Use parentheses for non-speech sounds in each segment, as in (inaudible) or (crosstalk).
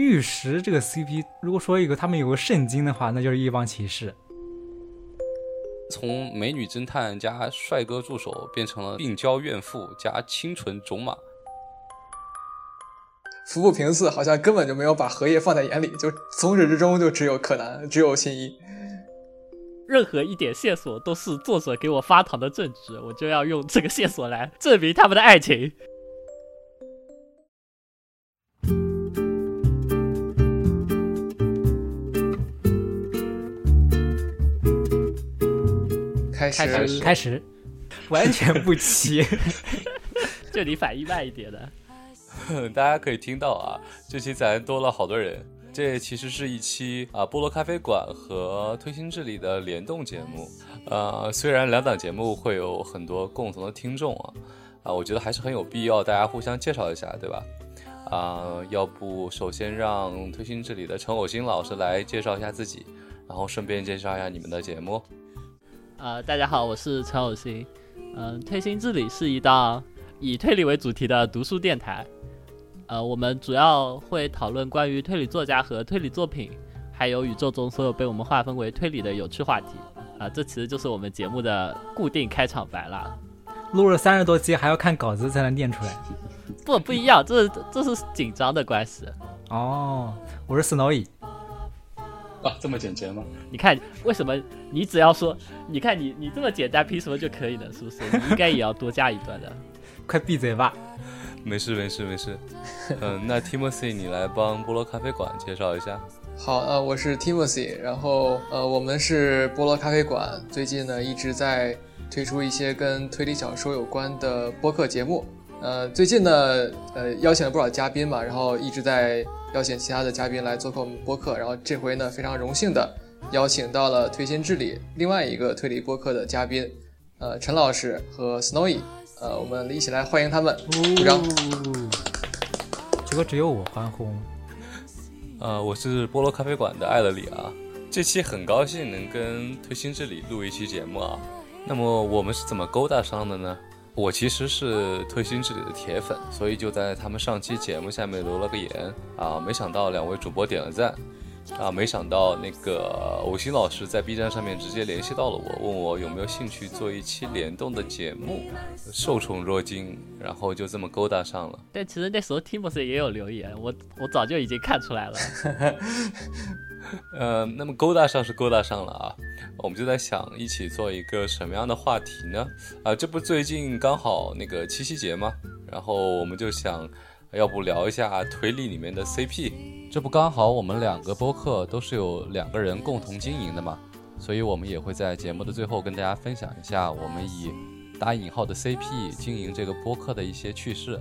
玉石这个 CP，如果说一个他们有个圣经的话，那就是一帮骑士。从美女侦探加帅哥助手变成了病娇怨妇加清纯种马。服部平次好像根本就没有把荷叶放在眼里，就从始至终就只有柯南，只有新一。任何一点线索都是作者给我发糖的证据，我就要用这个线索来证明他们的爱情。开始开始，完全不齐，(laughs) 这里反应慢一点的。(laughs) 大家可以听到啊，这期咱多了好多人。这其实是一期啊菠萝咖啡馆和推心置理的联动节目。呃，虽然两档节目会有很多共同的听众啊，啊，我觉得还是很有必要大家互相介绍一下，对吧？啊，要不首先让推心置理的陈偶新老师来介绍一下自己，然后顺便介绍一下你们的节目。呃，大家好，我是陈有新。嗯，推心置理是一档以推理为主题的读书电台。呃，我们主要会讨论关于推理作家和推理作品，还有宇宙中所有被我们划分为推理的有趣话题。啊，这其实就是我们节目的固定开场白了。录了三十多期，还要看稿子才能念出来。不，不一样，这是这是紧张的关系。哦，我是 Snowy。(laughs) 啊，这么简洁吗？你看，为什么你只要说，你看你你这么简单，凭什么就可以呢？是不是？你应该也要多加一段的。(laughs) 快闭嘴吧！没事没事没事。嗯，(laughs) 那 Timothy，你来帮菠萝咖啡馆介绍一下。好，呃，我是 Timothy，然后呃，我们是菠萝咖啡馆，最近呢一直在推出一些跟推理小说有关的播客节目。呃，最近呢，呃，邀请了不少嘉宾嘛，然后一直在。邀请其他的嘉宾来做客我们播客，然后这回呢非常荣幸的邀请到了推心置理另外一个推理播客的嘉宾，呃陈老师和 Snowy，呃我们一起来欢迎他们，鼓掌。结果只有我欢呼。呃，我是菠萝咖啡馆的艾乐里啊，这期很高兴能跟推心置理录一期节目啊。那么我们是怎么勾搭上的呢？我其实是推心置理的铁粉，所以就在他们上期节目下面留了个言啊，没想到两位主播点了赞啊，没想到那个偶星老师在 B 站上面直接联系到了我，问我有没有兴趣做一期联动的节目，受宠若惊，然后就这么勾搭上了。但其实那时候 Timothy 也有留言，我我早就已经看出来了。(laughs) (laughs) 呃，那么勾搭上是勾搭上了啊。我们就在想一起做一个什么样的话题呢？啊，这不最近刚好那个七夕节吗？然后我们就想，要不聊一下推理里面的 CP？这不刚好我们两个播客都是有两个人共同经营的嘛？所以我们也会在节目的最后跟大家分享一下我们以打引号的 CP 经营这个播客的一些趣事。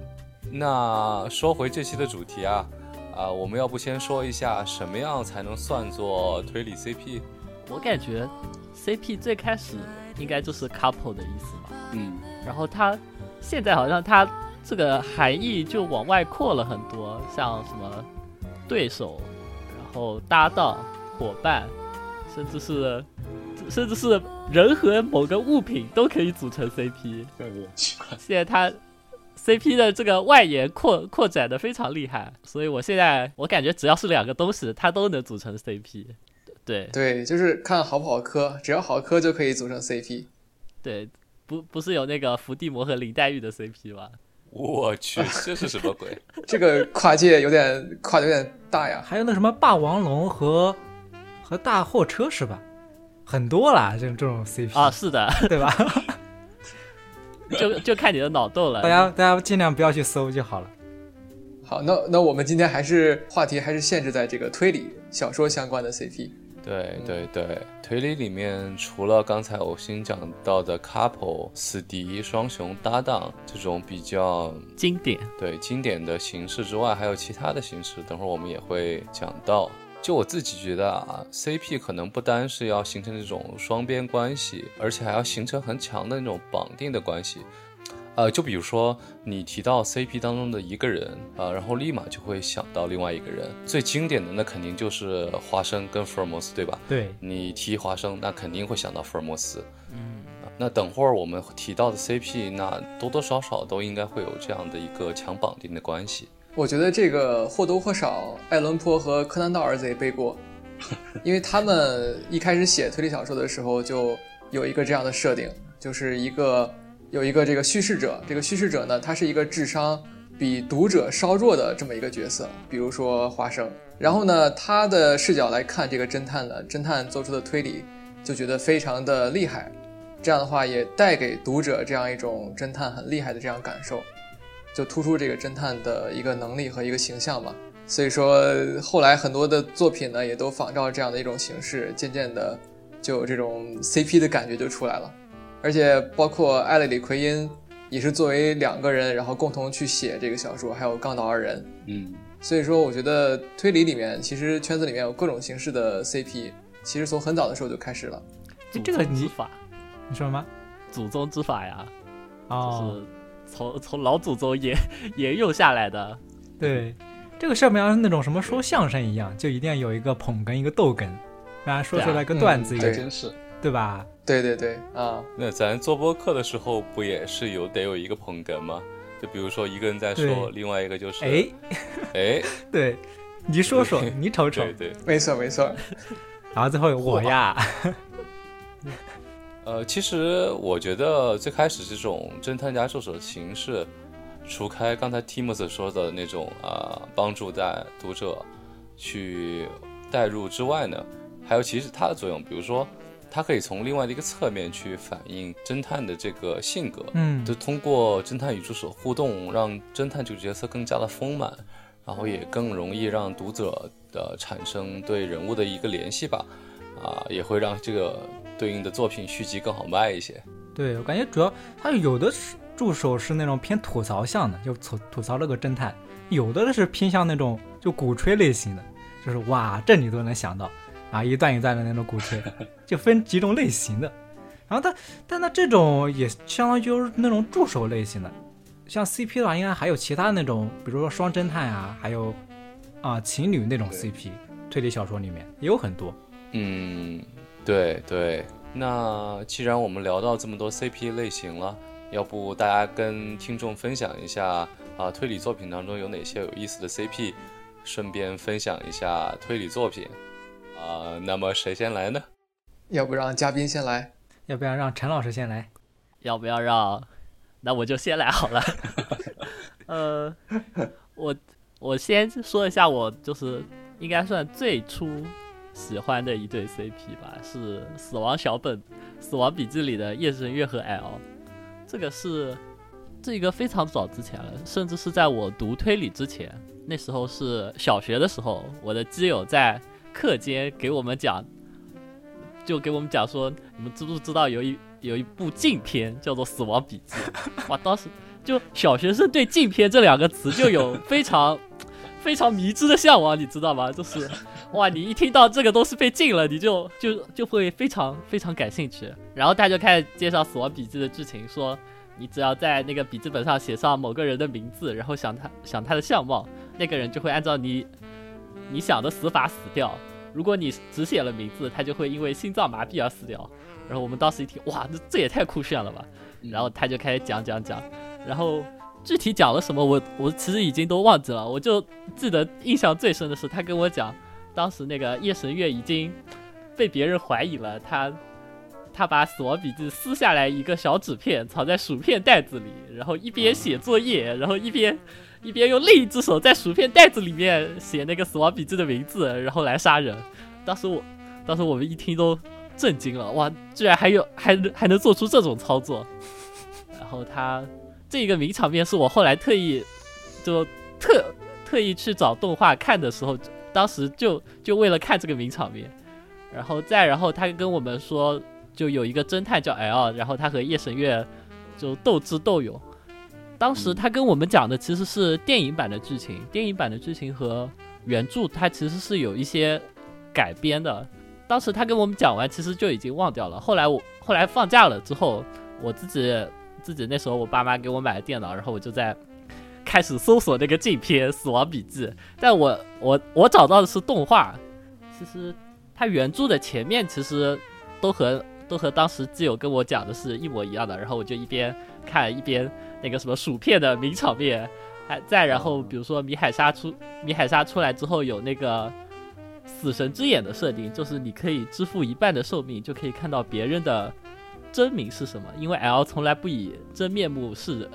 那说回这期的主题啊，啊，我们要不先说一下什么样才能算作推理 CP？我感觉，CP 最开始应该就是 couple 的意思吧。嗯。然后它现在好像它这个含义就往外扩了很多，像什么对手，然后搭档、伙伴，甚至是甚至是人和某个物品都可以组成 CP。有点奇怪。现在它 CP 的这个外延扩扩展的非常厉害，所以我现在我感觉只要是两个东西，它都能组成 CP。对对，就是看好不好磕，只要好磕就可以组成 CP。对，不不是有那个伏地魔和林黛玉的 CP 吗？我去，这是什么鬼？(laughs) 这个跨界有点跨的有点大呀。还有那什么霸王龙和和大货车是吧？很多啦，这种这种 CP 啊，是的，(laughs) 对吧？(laughs) 就就看你的脑洞了。大家大家尽量不要去搜就好了。好，那那我们今天还是话题还是限制在这个推理小说相关的 CP。对对对，推理里面除了刚才我新讲到的 couple 死敌双雄搭档这种比较经典，对经典的形式之外，还有其他的形式，等会儿我们也会讲到。就我自己觉得啊，CP 可能不单是要形成这种双边关系，而且还要形成很强的那种绑定的关系。呃，就比如说你提到 CP 当中的一个人啊，然后立马就会想到另外一个人。最经典的那肯定就是华生跟福尔摩斯，对吧？对，你提华生，那肯定会想到福尔摩斯。嗯，那等会儿我们提到的 CP，那多多少少都应该会有这样的一个强绑定的关系。我觉得这个或多或少，爱伦坡和柯南道尔子也背过，(laughs) 因为他们一开始写推理小说的时候就有一个这样的设定，就是一个有一个这个叙事者，这个叙事者呢，他是一个智商比读者稍弱的这么一个角色，比如说花生，然后呢，他的视角来看这个侦探呢，侦探做出的推理就觉得非常的厉害，这样的话也带给读者这样一种侦探很厉害的这样感受。就突出这个侦探的一个能力和一个形象嘛。所以说，后来很多的作品呢，也都仿照这样的一种形式，渐渐的就有这种 CP 的感觉就出来了。而且包括艾勒里奎因也是作为两个人，然后共同去写这个小说，还有杠岛二人。嗯，所以说，我觉得推理里面其实圈子里面有各种形式的 CP，其实从很早的时候就开始了。就这个你法，你说什么？祖宗之法呀，就哦，是从从老祖宗沿沿 (laughs) 用下来的。对，这个上面像那种什么说相声一样，就一定要有一个捧哏，一个逗哏，然后说出来个段子嗯也还真是。对吧？对对对，啊，那咱做播客的时候不也是有得有一个捧哏吗？就比如说一个人在说，另外一个就是哎，哎，对，你说说，你瞅瞅对，对，没错没错。(laughs) 然后最后我呀，(laughs) 呃，其实我觉得最开始这种侦探加助手的形式，除开刚才 Timus 说的那种啊、帮助在读者去代入之外呢，还有其实它的作用，比如说它可以从另外的一个侧面去反映侦探的这个性格，嗯。就通过侦探与助手互动，让侦探这个角色更加的丰满，然后也更容易让读者的产生对人物的一个联系吧，啊，也会让这个对应的作品续集更好卖一些。对我感觉主要他有的是助手是那种偏吐槽向的，就吐吐槽这个侦探；有的是偏向那种就鼓吹类型的，就是哇这你都能想到啊，一段一段的那种鼓吹，就分几种类型的。然后他但他这种也相当于就是那种助手类型的，像 CP 的话，应该还有其他那种，比如说双侦探啊，还有啊情侣那种 CP，推理小说里面也有很多。嗯，对对。那既然我们聊到这么多 CP 类型了，要不大家跟听众分享一下啊，推理作品当中有哪些有意思的 CP，顺便分享一下推理作品啊。那么谁先来呢？要不让嘉宾先来？要不要让陈老师先来？要不要让？那我就先来好了。(laughs) 呃，我我先说一下，我就是应该算最初喜欢的一对 CP 吧，是《死亡小本》《死亡笔记》里的夜神月和 L。这个是这个非常早之前了，甚至是在我读推理之前，那时候是小学的时候，我的基友在课间给我们讲，就给我们讲说，你们知不知道有一有一部禁片叫做《死亡笔记》？哇，当时就小学生对禁片这两个词就有非常非常迷之的向往，你知道吗？就是 (laughs) 哇，你一听到这个东西被禁了，你就就就会非常非常感兴趣。然后他就开始介绍《死亡笔记》的剧情，说你只要在那个笔记本上写上某个人的名字，然后想他想他的相貌，那个人就会按照你你想的死法死掉。如果你只写了名字，他就会因为心脏麻痹而死掉。然后我们当时一听，哇，这这也太酷炫了吧！然后他就开始讲讲讲，然后具体讲了什么，我我其实已经都忘记了，我就记得印象最深的是他跟我讲，当时那个夜神月已经被别人怀疑了，他他把死亡笔记撕下来一个小纸片，藏在薯片袋子里，然后一边写作业，然后一边一边用另一只手在薯片袋子里面写那个死亡笔记的名字，然后来杀人。当时我当时我们一听都震惊了，哇，居然还有还能还能做出这种操作。然后他这个名场面是我后来特意就特特意去找动画看的时候，当时就就为了看这个名场面。然后再然后他跟我们说，就有一个侦探叫 L，然后他和夜神月就斗智斗勇。当时他跟我们讲的其实是电影版的剧情，电影版的剧情和原著它其实是有一些改编的。当时他跟我们讲完，其实就已经忘掉了。后来我后来放假了之后，我自己自己那时候我爸妈给我买了电脑，然后我就在开始搜索那个镜片《死亡笔记》，但我我我找到的是动画，其实它原著的前面其实都和都和当时基友跟我讲的是一模一样的，然后我就一边看一边那个什么薯片的名场面，还再然后比如说米海沙出米海沙出来之后有那个死神之眼的设定，就是你可以支付一半的寿命就可以看到别人的真名是什么，因为 L 从来不以真面目示人，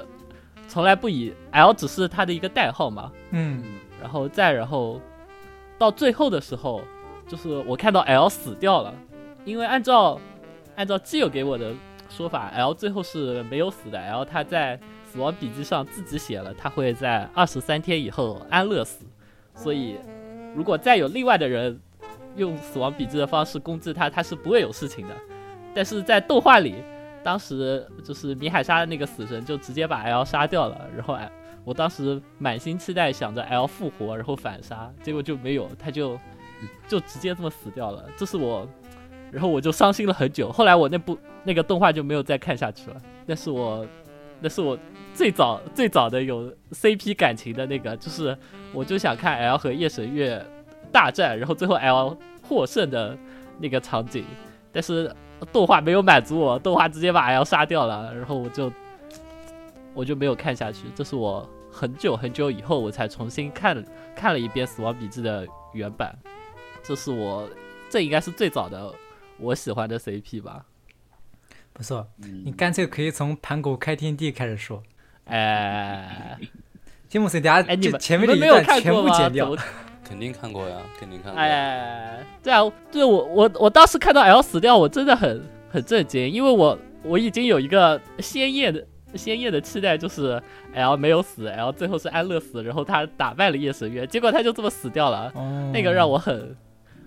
从来不以 L 只是他的一个代号嘛，嗯，然后再然后到最后的时候，就是我看到 L 死掉了，因为按照按照基友给我的说法，L 最后是没有死的，L 他在死亡笔记上自己写了，他会在二十三天以后安乐死，所以如果再有另外的人用死亡笔记的方式攻击他，他是不会有事情的。但是在动画里，当时就是米海沙的那个死神就直接把 L 杀掉了，然后我当时满心期待想着 L 复活，然后反杀，结果就没有，他就就直接这么死掉了。这是我，然后我就伤心了很久。后来我那部那个动画就没有再看下去了。那是我，那是我最早最早的有 CP 感情的那个，就是我就想看 L 和夜神月大战，然后最后 L 获胜的那个场景，但是动画没有满足我，动画直接把 L 杀掉了，然后我就我就没有看下去。这是我很久很久以后我才重新看看了一遍《死亡笔记》的原版，这是我这应该是最早的我喜欢的 CP 吧。不错，嗯你干脆可以从盘古开天地开始说。哎 (laughs) 吉姆斯，等下哎，你们这前面你们没有这一段全？部剪掉。肯定看过呀，肯定看过。哎，对啊，对我我我当时看到 L 死掉，我真的很很震惊，因为我我已经有一个鲜艳的鲜艳的期待，就是 L 没有死，L 最后是安乐死，然后他打败了夜神月，结果他就这么死掉了，哦，那个让我很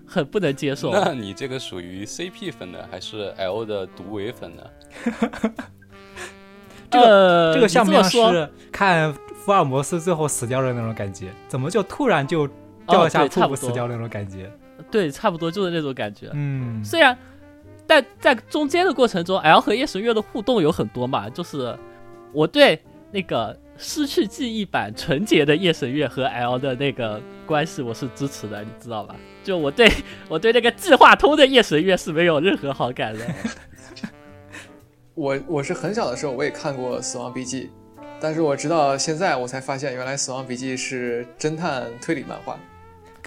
很不能接受。那你这个属于 CP 粉呢，还是 L 的独唯粉呢？这个这个像不像是看福尔摩斯最后死掉的那种感觉？怎么就突然就掉哦下瀑对差不多布死掉那种感觉？对，差不多就是那种感觉。嗯，虽然，但在中间的过程中，L 和夜神月的互动有很多嘛，就是我对那个失去记忆版纯洁的夜神月和 L 的那个关系我是支持的，你知道吧？就我对我对那个计划通的夜神月是没有任何好感的。我我是很小的时候我也看过《死亡笔记》，但是我直到现在我才发现，原来《死亡笔记》是侦探推理漫画。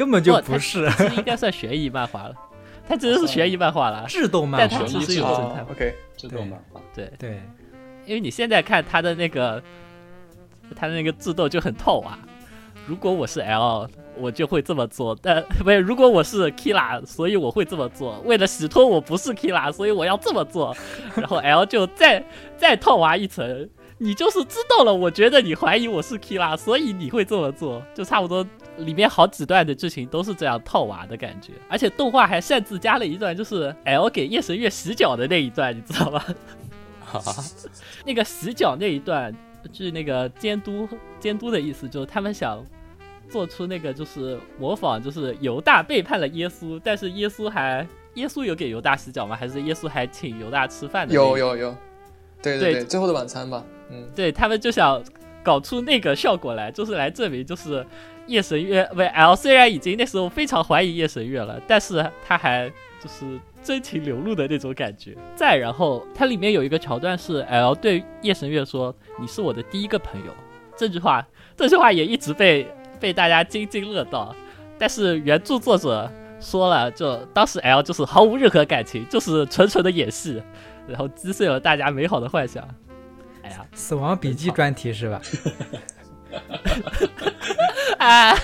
根本就不是应该算悬疑漫画了，它其实是悬疑漫画了。智动漫但它画。其实有哦侦探，OK，智动漫画，对，对，因为你现在看他的那个，他的那个智斗就很透啊。如果我是 L，我就会这么做，但不是如果我是 Kira，所以我会这么做。为了洗脱我不是 Kira，所以我要这么做。然后 L 就再再套娃一层，你就是知道了，我觉得你怀疑我是 Kira，所以你会这么做，就差不多。里面好几段的剧情都是这样套娃的感觉，而且动画还擅自加了一段，就是 L 给夜神月洗脚的那一段，你知道吗？那个洗脚那一段，就是那个监督监督的意思，就是他们想做出那个就是模仿，就是犹大背叛了耶稣，但是耶稣还耶稣有给犹大洗脚吗？还是耶稣还请犹大吃饭的？有。有有，对对对，最后的晚餐吧，嗯，对他们就想搞出那个效果来，就是来证明，就是夜神月不 L 虽然已经那时候非常怀疑夜神月了，但是他还就是真情流露的那种感觉。再然后，它里面有一个桥段是 L 对夜神月说：“你是我的第一个朋友。”这句话，这句话也一直被被大家津津乐道。但是原著作者说了，就当时 L 就是毫无任何感情，就是纯纯的演戏，然后击碎了大家美好的幻想。哎呀，死亡笔记专题是吧？(laughs) 啊，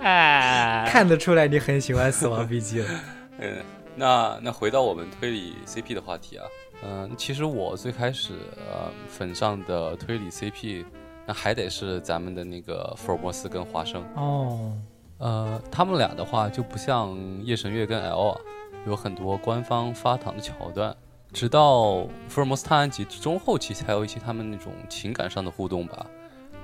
哎，看得出来你很喜欢死亡笔记了。(laughs) 嗯，那那回到我们推理 CP 的话题啊，嗯、其实我最开始呃粉上的推理 CP，那还得是咱们的那个福尔摩斯跟华生。哦，呃，他们俩的话就不像夜神月跟 L 啊，有很多官方发糖的桥段，直到福尔摩斯探案集中后期才有一些他们那种情感上的互动吧。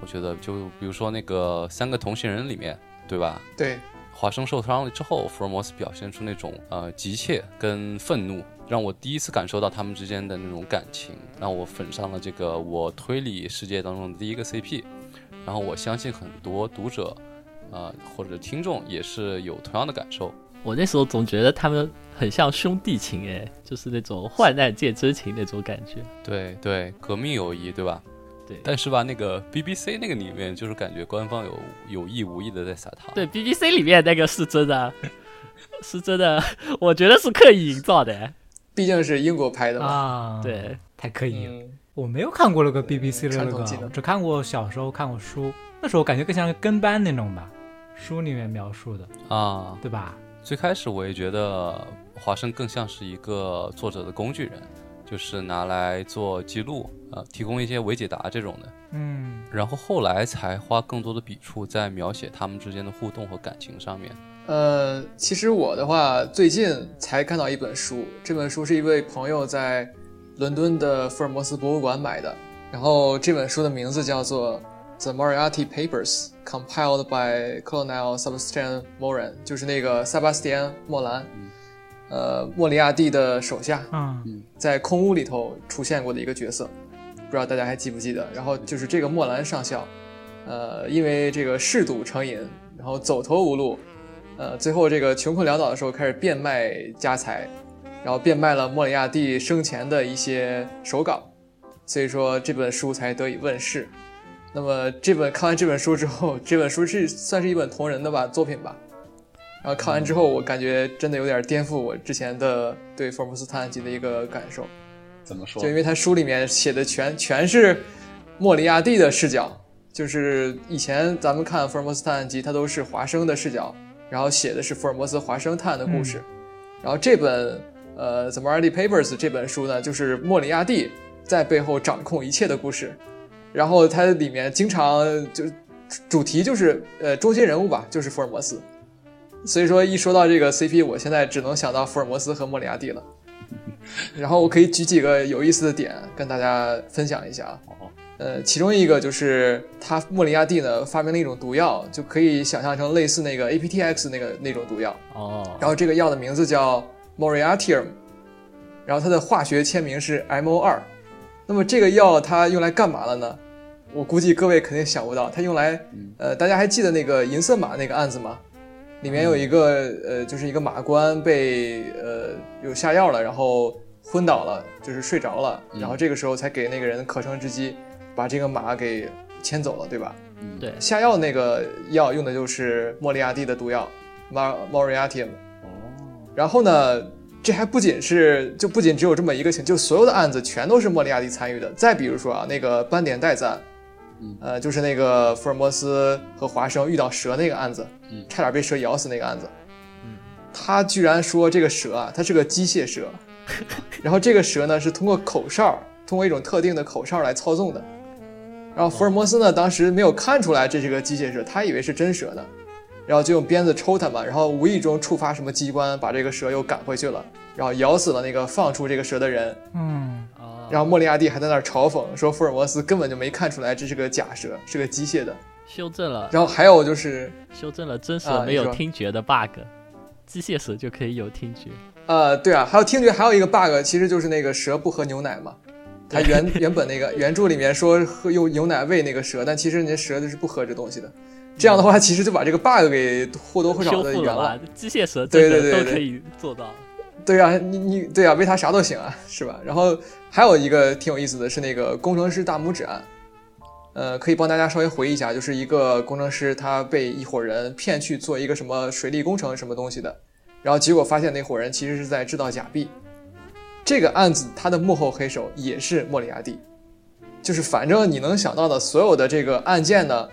我觉得就比如说那个三个同行人里面，对吧？对，华生受伤了之后，福尔摩斯表现出那种呃急切跟愤怒，让我第一次感受到他们之间的那种感情，让我粉上了这个我推理世界当中的第一个 CP。然后我相信很多读者，呃或者听众也是有同样的感受。我那时候总觉得他们很像兄弟情，哎，就是那种患难见真情那种感觉。对对，革命友谊，对吧？对但是吧，那个 BBC 那个里面，就是感觉官方有有意无意的在撒糖。对 BBC 里面那个是真的，(laughs) 是真的，(laughs) 我觉得是刻意营造的。毕竟是英国拍的嘛。啊，，对，太刻意了。嗯，我没有看过那个 BBC 的那个只看过小时候看过书，那时候感觉更像是跟班那种吧，书里面描述的，啊，对吧？最开始我也觉得华生更像是一个作者的工具人，就是拿来做记录，呃，提供一些伪解答这种的。嗯，然后后来才花更多的笔触在描写他们之间的互动和感情上面。呃，其实我的话，最近才看到一本书，这本书是一位朋友在伦敦的福尔摩斯博物馆买的，然后这本书的名字叫做《The Moriarty Papers》，compiled by Colonel Sebastian Moran，就是那个塞巴斯蒂安·莫兰，呃，莫里亚蒂的手下，嗯，在空屋里头出现过的一个角色，不知道大家还记不记得？然后就是这个莫兰上校，呃，因为这个嗜赌成瘾，然后走投无路，呃，最后这个穷困潦倒的时候开始变卖家财，然后变卖了莫里亚蒂生前的一些手稿，所以说这本书才得以问世。那么这本看完这本书之后，这本书是算是一本同人的吧作品吧。然后看完之后，我感觉真的有点颠覆我之前的对福尔摩斯探案集的一个感受。怎么说就？因为他书里面写的全全是莫里亚蒂的视角，就是以前咱们看福尔摩斯探案集，它都是华生的视角，然后写的是福尔摩斯华生探案的故事。然后这本呃《The Moriarty Papers》这本书呢，就是莫里亚蒂在背后掌控一切的故事。然后它里面经常就主题就是呃中心人物吧，就是福尔摩斯。所以说一说到这个 CP，我现在只能想到福尔摩斯和莫里亚蒂了。然后我可以举几个有意思的点跟大家分享一下呃，其中一个就是他莫里亚蒂呢发明了一种毒药，就可以想象成类似那个 APTX 那个那种毒药。哦，然后这个药的名字叫 Moriartium，然后它的化学签名是 MO 二。那么这个药它用来干嘛了呢？我估计各位肯定想不到，它用来呃，大家还记得那个银色马那个案子吗？里面有一个呃，就是一个马官被呃有下药了，然后昏倒了，就是睡着了，然后这个时候才给那个人可乘之机，把这个马给牵走了，对吧？对，下药那个药用的就是莫里亚蒂的毒药 Mar Moriartium。哦，然后呢，这还不仅是就不仅只有这么一个情，就所有的案子全都是莫里亚蒂参与的。再比如说啊，那个斑点袋子案，嗯。呃，就是那个福尔摩斯和华生遇到蛇那个案子，嗯。差点被蛇咬死那个案子，嗯，他居然说这个蛇啊，它是个机械蛇，(laughs) 然后这个蛇呢是通过口哨，通过一种特定的口哨来操纵的。然后福尔摩斯呢，当时没有看出来这是个机械蛇，他以为是真蛇呢，然后就用鞭子抽它嘛，然后无意中触发什么机关，把这个蛇又赶回去了，然后咬死了那个放出这个蛇的人。嗯，哦，然后莫里亚蒂还在那儿嘲讽说，福尔摩斯根本就没看出来这是个假蛇，是个机械的。修正了，然后还有就是，修正了真啊蛇没有听觉的 bug，机械蛇就可以有听觉。呃，对啊，还有听觉，还有一个 bug，其实就是那个蛇不喝牛奶嘛。它原原本那个原著里面说喝用牛奶喂那个蛇，但其实人家蛇就是不喝这东西的。这样的话，其实就把这个 bug 给或多或少的圆复了？机械蛇对对对都可以做到。对啊，你你对啊，喂他啥都行啊，是吧？然后还有一个挺有意思的是那个工程师大拇指案，呃，可以帮大家稍微回忆一下，就是一个工程师他被一伙人骗去做一个什么水利工程什么东西的，然后结果发现那伙人其实是在制造假币。这个案子他的幕后黑手也是莫里亚蒂，就是反正你能想到的所有的这个案件呢，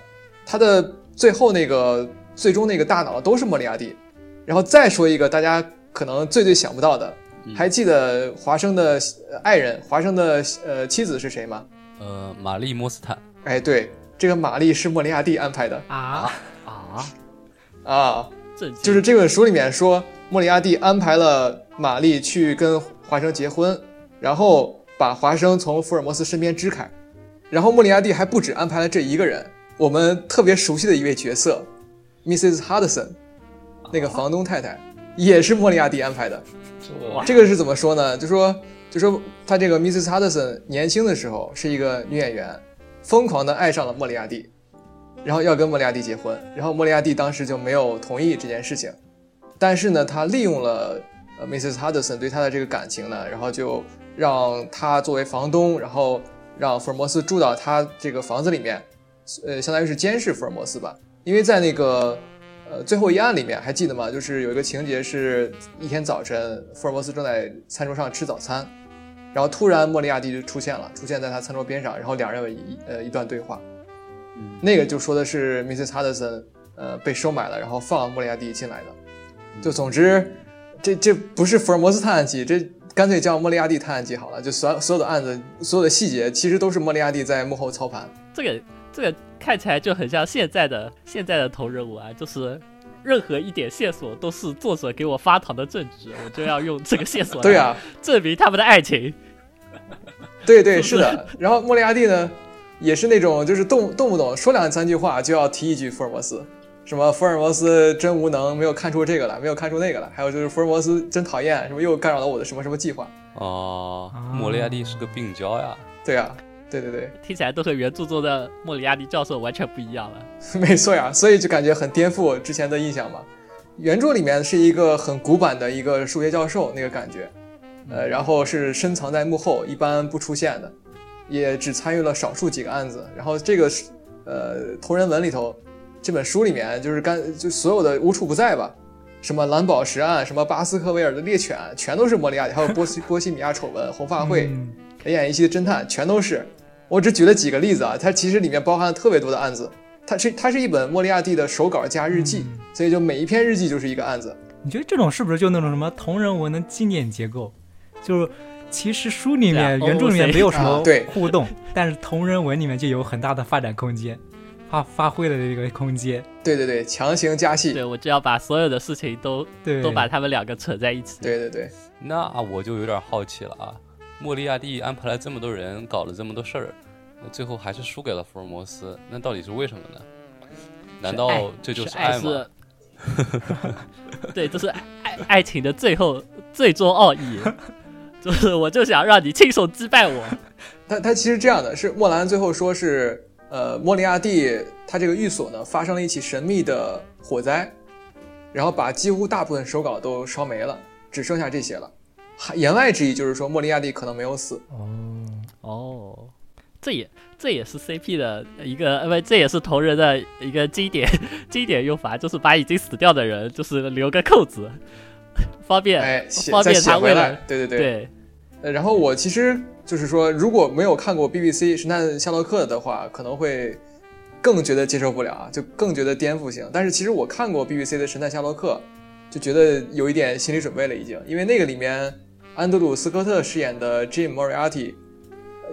他的最后那个最终那个大脑都是莫里亚蒂。然后再说一个大家可能最最想不到的，嗯。还记得华生的呃爱人华生的呃妻子是谁吗？呃，玛丽莫斯坦，哎，对，这个玛丽是莫里亚蒂安排的。啊，啊，啊，就是这本书里面说莫里亚蒂安排了玛丽去跟华生结婚，然后把华生从福尔摩斯身边支开，然后莫里亚蒂还不止安排了这一个人，我们特别熟悉的一位角色，Mrs. Hudson，那个房东太太，也是莫里亚蒂安排的。这这个是怎么说呢？就说就说他这个 Mrs. Hudson 年轻的时候是一个女演员，疯狂的爱上了莫里亚蒂，然后要跟莫里亚蒂结婚，然后莫里亚蒂当时就没有同意这件事情，但是呢，他利用了呃 Mrs. Hudson 对他的这个感情呢，然后就让他作为房东，然后让福尔摩斯住到他这个房子里面，呃，相当于是监视福尔摩斯吧。因为在那个呃最后一案里面还记得吗？就是有一个情节是一天早晨，福尔摩斯正在餐桌上吃早餐，然后突然莫里亚蒂就出现了，出现在他餐桌边上，然后两人有一呃一段对话。嗯那个就说的是 Mrs. Hudson 呃被收买了，然后放莫里亚蒂进来的。就总之，这这不是福尔摩斯探案集，这干脆叫莫里亚蒂探案集好了。就所所有的案子，所有的细节，其实都是莫里亚蒂在幕后操盘。这个这个看起来就很像现在的现在的同人文啊，就是任何一点线索都是作者给我发糖的证据，我就要用这个线索 (laughs) 对啊，证明他们的爱情。(laughs) 对对是的。然后莫里亚蒂呢，也是那种就是动动不动说两三句话就要提一句福尔摩斯，什么福尔摩斯真无能，没有看出这个来，没有看出那个来，还有就是福尔摩斯真讨厌，什么又干扰了我的什么什么计划。哦啊，莫利亚蒂是个病娇呀。对啊，对对对，听起来都和原著中的莫里亚蒂教授完全不一样了。(laughs) 没错呀，所以就感觉很颠覆我之前的印象嘛。原著里面是一个很古板的一个数学教授那个感觉，呃，然后是深藏在幕后，一般不出现的，也只参与了少数几个案子。然后这个是呃同人文里头，这本书里面就是干就所有的无处不在吧，什么蓝宝石案，什么巴斯克维尔的猎犬，全都是莫里亚蒂，还有波西波西米亚丑闻、红发会，嗯雷眼一系的侦探全都是。我只举了几个例子啊，它其实里面包含了特别多的案子。它是它是一本莫利亚蒂的手稿加日记，嗯所以就每一篇日记就是一个案子。你觉得这种是不是就那种什么同人文的经典结构？就是其实书里面、啊原著里面没有什么啊对互动，但是同人文里面就有很大的发展空间，发发挥了这个空间。对对对，强行加戏。对，我就要把所有的事情都对，都把他们两个扯在一起。对对对，那我就有点好奇了啊，莫利亚蒂安排了这么多人，搞了这么多事儿，那最后还是输给了福尔摩斯，那到底是为什么呢？难道这就是爱对，这是爱爱爱情的最后最终奥义，就是我就想让你亲手击败我。(laughs) 他他其实这样的是莫兰最后说是呃莫利亚蒂他这个寓所呢发生了一起神秘的火灾，然后把几乎大部分手稿都烧没了，只剩下这些了。还言外之意就是说莫里亚蒂可能没有死。哦，哦，这也这也是 CP 的一个，呃，不，这也是同人的一个经典 (laughs) 经典用法，就是把已经死掉的人，就是留个扣子，方便、哎，方便他为了写回来。对对对。对呃，然后我其实就是说，如果没有看过 BBC 神探夏洛克的话，可能会更觉得接受不了啊，就更觉得颠覆性。但是其实我看过 BBC 的神探夏洛克，就觉得有一点心理准备了已经，因为那个里面安德鲁斯科特饰演的 Jim Moriarty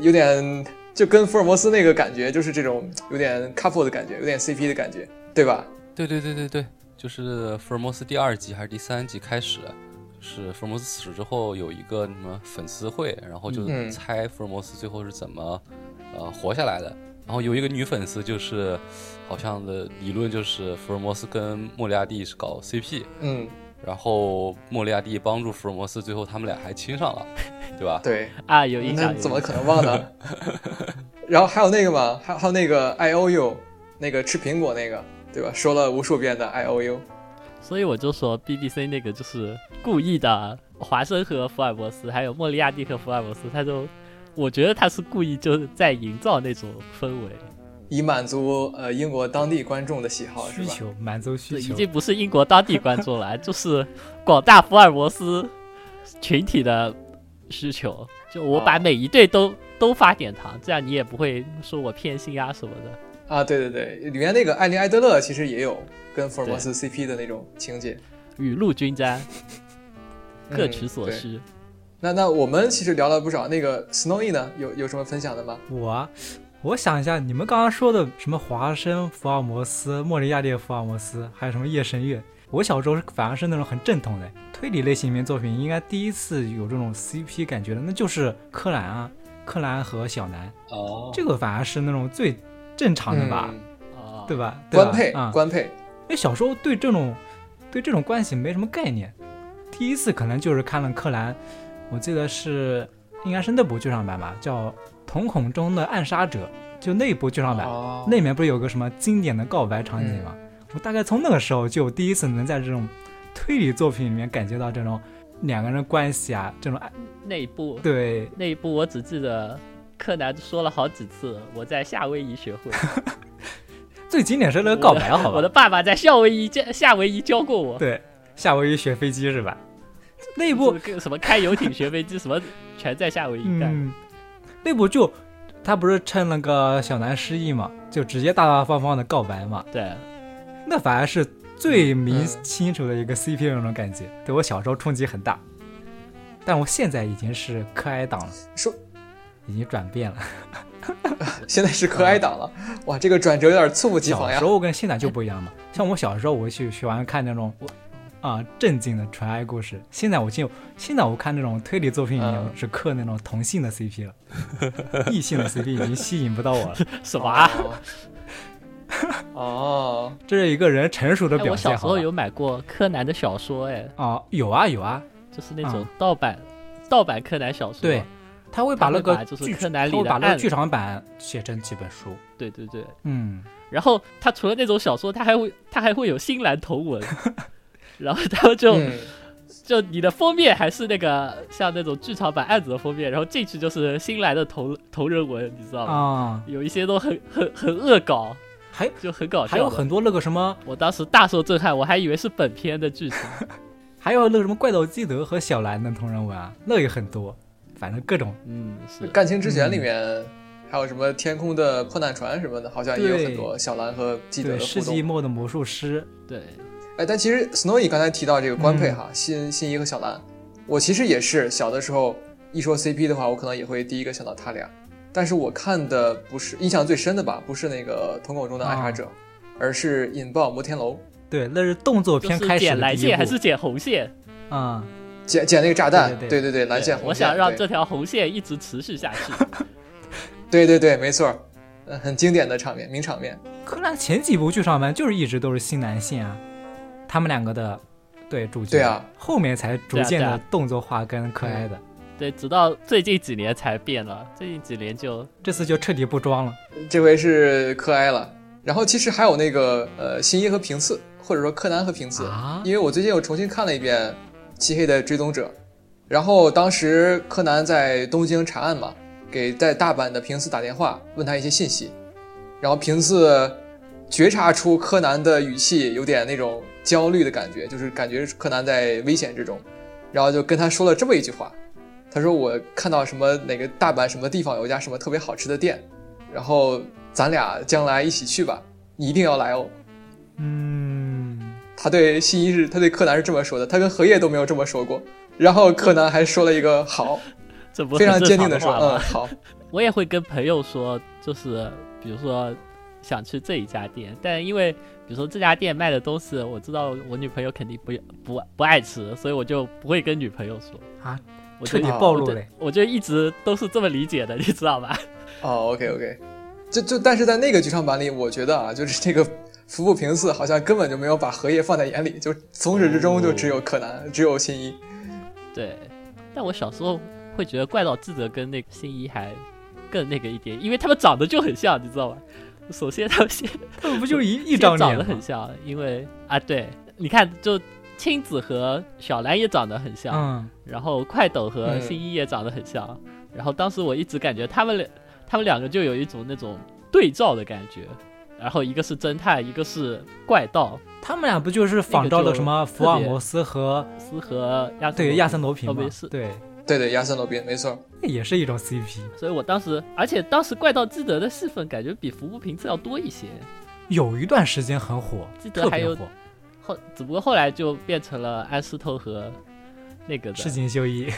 有点就跟福尔摩斯那个感觉，就是这种有点 couple 的感觉，有点 CP 的感觉，对吧？对对对对对，就是福尔摩斯第二集还是第三集开始，就是福尔摩斯死之后有一个什么粉丝会，然后就嗯猜福尔摩斯最后是怎么呃活下来的。然后有一个女粉丝就是好像的理论就是福尔摩斯跟莫里亚蒂是搞 CP，嗯，然后莫利亚蒂帮助福尔摩斯，最后他们俩还亲上了，(laughs) 对吧？对，啊，有印象，怎么可能忘呢？(laughs) 然后还有那个嘛，还有还有那个 I O U，那个吃苹果那个，对吧？说了无数遍的 I O U。所以我就说 BBC 那个就是故意的，华生和福尔摩斯，还有莫利亚蒂和福尔摩斯，他就我觉得他是故意就是在营造那种氛围，以满足呃英国当地观众的喜好，是吧？需求满足需求，已经不是英国当地观众了，就是广大福尔摩斯群体的需求。就我把哦每一队都、都发点糖，这样你也不会说我偏心啊什么的。啊，对对对，里面那个艾琳·埃德勒其实也有跟福尔摩斯 CP 的那种情节，雨露均沾，各嗯取所对需。那那我们其实聊了不少，那个 Snowy 呢，有有什么分享的吗？我啊我想一下，你们刚刚说的什么华生、福尔摩斯、莫里亚蒂、福尔摩斯，还有什么夜神月，我小时候反而是那种很正统的推理类型里面作品，应该第一次有这种 CP 感觉的，那就是柯南啊，柯南和小南，哦，这个反而是那种最正常的吧，嗯啊，对吧？对吧官配，啊、官配，因为小时候对这种对这种关系没什么概念，第一次可能就是看了柯南，我记得是应该是那部剧场版吧，叫《瞳孔中的暗杀者》，就那部剧场版，哦那里面不是有个什么经典的告白场景吗？我大概从那个时候就第一次能在这种推理作品里面感觉到这种两个人关系啊，这种爱那一部对那一部我只记得柯南说了好几次，我在夏威夷学会，(laughs) 最经典是那个告白，好吧？我的爸爸在夏威夷教夏威夷教过我，对，夏威夷学飞机是吧？那一部什么什么开游艇学飞机，什么全在夏威夷干。嗯，那部就他不是趁那个小南失忆嘛，就直接大大方方的告白嘛，对，那反而是最明嗯清楚的一个 CP 那种感觉，对我小时候冲击很大。但我现在已经是可爱党了，说已经转变了。(laughs) 现在是可爱党了，哇，这个转折有点猝不及防呀小时。候跟现在就不一样嘛，像我小时候我去喜欢看那种啊正经的纯爱故事，现在我就现在我看那种推理作品里面嗯我只磕那种同性的 CP 了，异性的 CP 已经吸引不到我了。(laughs) 什么啊？哦？(laughs) 哦，这是一个人成熟的哎，表现。我小时候有买过柯南的小说，哎，啊，有啊有啊，就是那种嗯盗版、盗版柯南小说。对，他会把那个把就是柯南里的他会把那个剧场版写成几本书。对对对。嗯，然后他除了那种小说，他还会他还会有新兰同文，(laughs) 然后他们就、嗯，就你的封面还是那个像那种剧场版案子的封面，然后进去就是新来的同同人文，你知道吗？啊，有一些都很很很恶搞，还就很搞笑。还有，很多那个什么，我当时大受震撼，我还以为是本片的剧情。(laughs) 还有那个什么怪盗基德和小兰的同人文啊，那也很多，反正各种。嗯，是《干青之前》里面还有什么天空的破难船什么的，好像也有很多小兰和基德对，的世纪。末的魔术师，对，哎，但其实 Snowy 刚才提到这个官配嗯哈，新新一和小兰，我其实也是小的时候一说 CP 的话，我可能也会第一个想到他俩。但是我看的不是印象最深的吧，不是那个瞳孔中的爱杀者，啊而是引爆摩天楼对，那是动作片开始剪蓝线还是剪红线？啊、剪剪那个炸弹，对对对对蓝线红线，我想让这条红线一直持续下去。对对对，没错，嗯，很经典的场面，名场面。柯南前几部剧场版就是一直都是新南线啊，他们两个的对主角，对啊，后面才逐渐的动作化跟可爱的，对，直到最近几年才变了，最近几年就这次就彻底不装了。这回是柯哀了。然后其实还有那个呃新一和平次，或者说柯南和平次，啊？因为我最近又重新看了一遍《漆黑的追踪者》，然后当时柯南在东京查案嘛，给在大阪的平次打电话问他一些信息，然后平次觉察出柯南的语气有点那种焦虑的感觉，就是感觉柯南在危险之中，然后就跟他说了这么一句话，他说我看到什么哪个大阪什么地方有一家什么特别好吃的店，然后咱俩将来一起去吧，你一定要来哦。嗯，他对新一是，他对柯南是这么说的，他跟荷叶都没有这么说过。然后柯南还说了一个好，(laughs) 这不非常坚定的说，嗯，好，(laughs) 我也会跟朋友说，就是比如说想去这一家店，但因为比如说这家店卖的东西，我知道我女朋友肯定不不不爱吃，所以我就不会跟女朋友说啊，彻底暴露了。我就一直都是这么理解的，你知道吧？(laughs) 哦，OK OK，就就但是在那个剧场版里，我觉得啊，就是这个服部平次好像根本就没有把荷叶放在眼里，就从始至终就只有柯南，只有新一。对，但我小时候会觉得怪盗基德跟那个新一还更那个一点，因为他们长得就很像，你知道吧？首先他们先 (laughs) 他们不就一一张脸长得很像，因为啊，对，你看，就青子和小兰也长得很像，嗯，然后快斗和嗯。新一也长得很像，然后当时我一直感觉他们两他们两个就有一种那种对照的感觉，然后一个是侦探，一个是怪盗，他们俩不就是仿照了什么福尔摩斯和斯和亚对亚森罗平吗哦没事？对，对对，亚森罗宾，没错。那也是一种 CP。所以我当时，而且当时怪盗基德的戏份感觉比服部平次要多一些，有一段时间很火，基德还有特别火。后只不过后来就变成了安室透和那个赤，井秀一，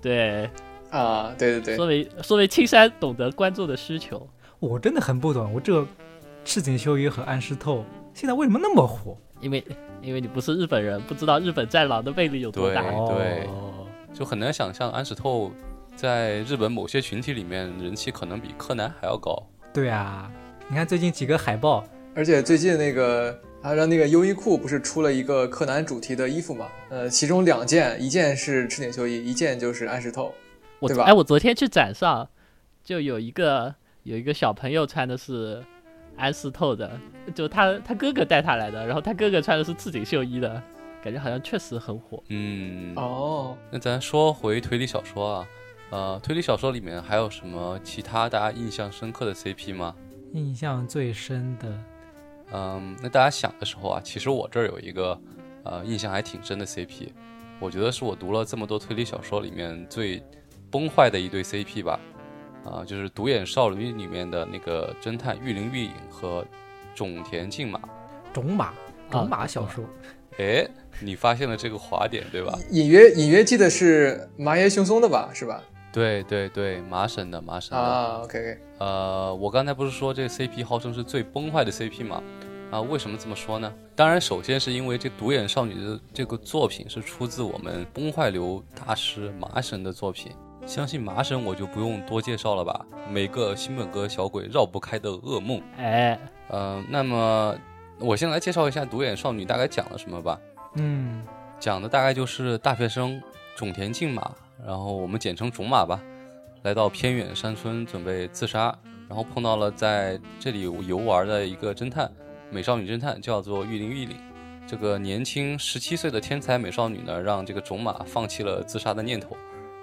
对，啊，对对对，说明说明青山懂得观众的需求。我真的很不懂，我这个赤井秀一和安室透现在为什么那么火？因为因为你不是日本人，不知道日本战狼的魅力有多大。对哦，就很难想象安室透在日本某些群体里面人气可能比柯南还要高。对啊，你看最近几个海报，而且最近那个啊，让那个优衣库不是出了一个柯南主题的衣服嘛？呃，其中两件，一件是赤井秀一，一件就是安室透。对吧我哎，我昨天去展上，就有一个有一个小朋友穿的是安室透的，就他他哥哥带他来的，然后他哥哥穿的是赤井秀一的，感觉好像确实很火。嗯，哦，那咱说回推理小说啊，呃，推理小说里面还有什么其他大家印象深刻的 CP 吗？印象最深的，嗯，那大家想的时候啊，其实我这儿有一个呃印象还挺深的 CP，我觉得是我读了这么多推理小说里面最崩坏的一对 CP 吧。啊、就是《独眼少女》里面的那个侦探玉林玉影和种田静马。种马，种马小说，哎，你发现了这个滑点对吧？隐约隐约记得是麻耶雄松的吧，是吧？对对对，麻省的麻省的。啊，OK OK，呃，我刚才不是说这个 CP 号称是最崩坏的 CP 吗？啊，为什么这么说呢？当然，首先是因为这独眼少女的这个作品是出自我们崩坏流大师麻神的作品，相信麻神我就不用多介绍了吧，每个新本格小鬼绕不开的噩梦。哎，呃，那么我先来介绍一下独眼少女大概讲了什么吧。嗯，讲的大概就是大学生种田静马，然后我们简称种马吧，来到偏远山村准备自杀，然后碰到了在这里游玩的一个侦探，美少女侦探叫做玉林玉里。这个年轻十七岁的天才美少女呢，让这个种马放弃了自杀的念头，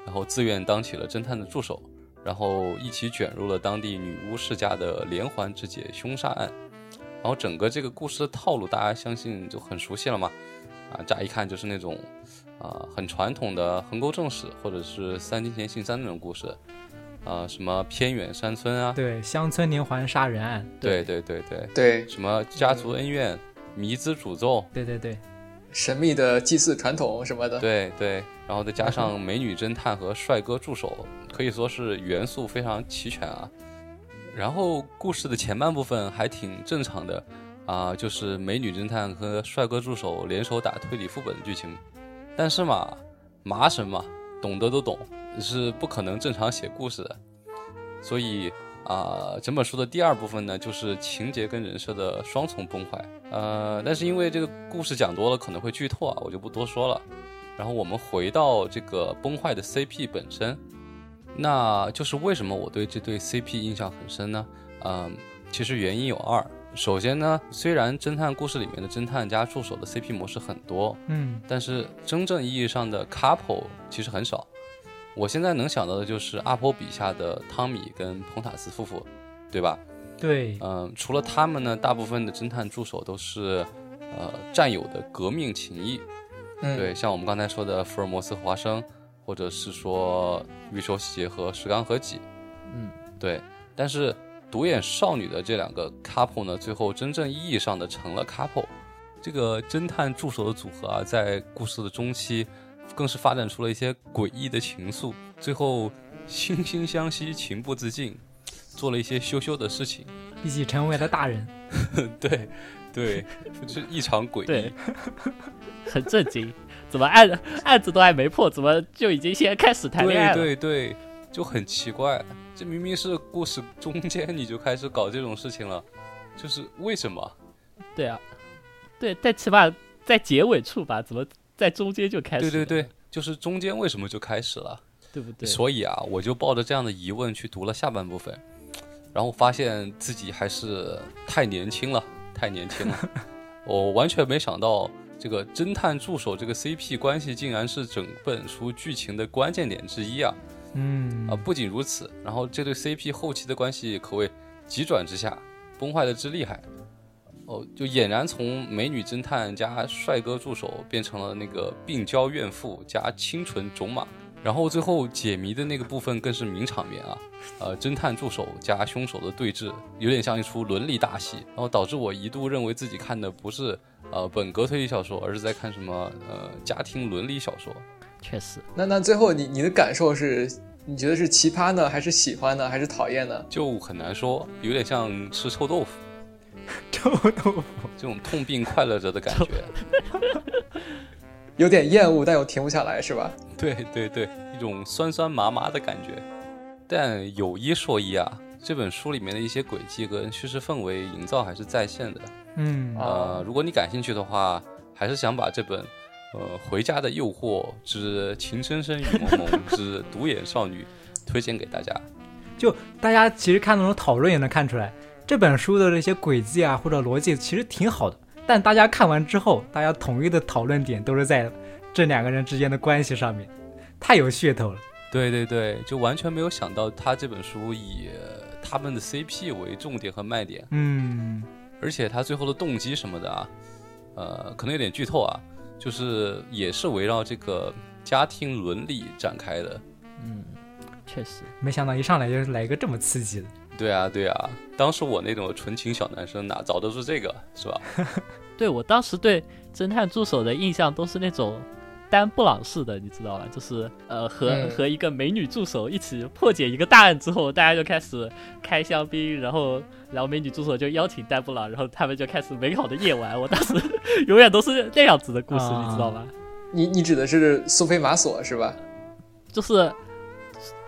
然后自愿当起了侦探的助手，然后一起卷入了当地女巫世家的连环肢解凶杀案。然后整个这个故事的套路，大家相信就很熟悉了嘛？啊，乍一看就是那种啊很传统的横沟正史或者是三金田信三那种故事，啊什么偏远山村啊，对，乡村连环杀人案，对对对对，对，什么家族恩怨、迷之诅咒，对对对，神秘的祭祀传统什么的，对对，然后再加上美女侦探和帅哥助手，可以说是元素非常齐全啊。然后故事的前半部分还挺正常的啊，就是美女侦探和帅哥助手联手打推理副本的剧情。但是嘛，麻神嘛，懂得都懂，是不可能正常写故事的。所以啊，整本书的第二部分呢，就是情节跟人设的双重崩坏。呃，但是因为这个故事讲多了可能会剧透啊，我就不多说了。然后我们回到这个崩坏的 CP 本身，那就是为什么我对这对 CP 印象很深呢？嗯，其实原因有二。首先呢，虽然侦探故事里面的侦探加助手的 CP 模式很多，嗯，但是真正意义上的 couple 其实很少。我现在能想到的就是阿婆笔下的汤米跟彭塔斯夫妇，对吧？对，嗯、除了他们呢，大部分的侦探助手都是呃战友的革命情谊。嗯，对，像我们刚才说的福尔摩斯和华生，或者是说玉手洗和石冈和己，嗯，对。但是独眼少女的这两个 couple 呢，最后真正意义上的成了 couple。这个侦探助手的组合啊，在故事的中期，更是发展出了一些诡异的情愫，最后惺惺相惜，情不自禁，做了一些羞羞的事情。一起成为了大人，(laughs) 对，对，就是异常诡异对。(laughs) 很震惊，怎么案案子都还没破，怎么就已经先开始谈恋爱了？对对对，就很奇怪，这明明是故事中间你就开始搞这种事情了，就是为什么？对啊，对，但起码在结尾处吧，怎么在中间就开始？对对，对，就是中间为什么就开始了？对不对？所以啊，我就抱着这样的疑问去读了下半部分，然后发现自己还是太年轻了，太年轻了。(laughs) 我完全没想到，这个侦探助手这个 CP 关系竟然是整本书剧情的关键点之一啊！嗯啊，不仅如此，然后这对 CP 后期的关系可谓急转直下，崩坏的之厉害。哦，就俨然从美女侦探加帅哥助手变成了那个病娇怨妇加清纯种马，然后最后解谜的那个部分更是名场面啊！呃，侦探助手加凶手的对峙，有点像一出伦理大戏，然后导致我一度认为自己看的不是呃本格推理小说，而是在看什么呃家庭伦理小说。确实，那那最后你你的感受是，你觉得是奇葩呢，还是喜欢呢，还是讨厌呢？就很难说，有点像吃臭豆腐。(laughs) 臭豆腐，这种痛并快乐着的感觉。(laughs) 有点厌恶，但又停不下来，是吧？对对对，一种酸酸麻麻的感觉。但有一说一啊，这本书里面的一些轨迹跟叙事氛围营造还是在线的。嗯啊呃，如果你感兴趣的话，还是想把这本呃《回家的诱惑之情深深雨蒙蒙之独眼少女》推荐给大家。就大家其实看那种讨论也能看出来，这本书的这些轨迹啊或者逻辑其实挺好的，但大家看完之后，大家统一的讨论点都是在这两个人之间的关系上面，太有噱头了。对对对，就完全没有想到他这本书以他们的 CP 为重点和卖点，嗯，而且他最后的动机什么的啊，呃，可能有点剧透啊，就是也是围绕这个家庭伦理展开的。嗯，确实，没想到一上来就是来一个这么刺激的。对啊，对啊，当时我那种纯情小男生哪找得出这个，是吧？对我当时对侦探助手的印象都是那种丹布朗式的，你知道吧？就是呃和、嗯和一个美女助手一起破解一个大案之后，大家就开始开香槟，然后然后美女助手就邀请丹布朗，然后他们就开始美好的夜晚。我当时 (laughs) 永远都是那样子的故事，啊你知道吧？你你指的是苏菲玛索是吧？就是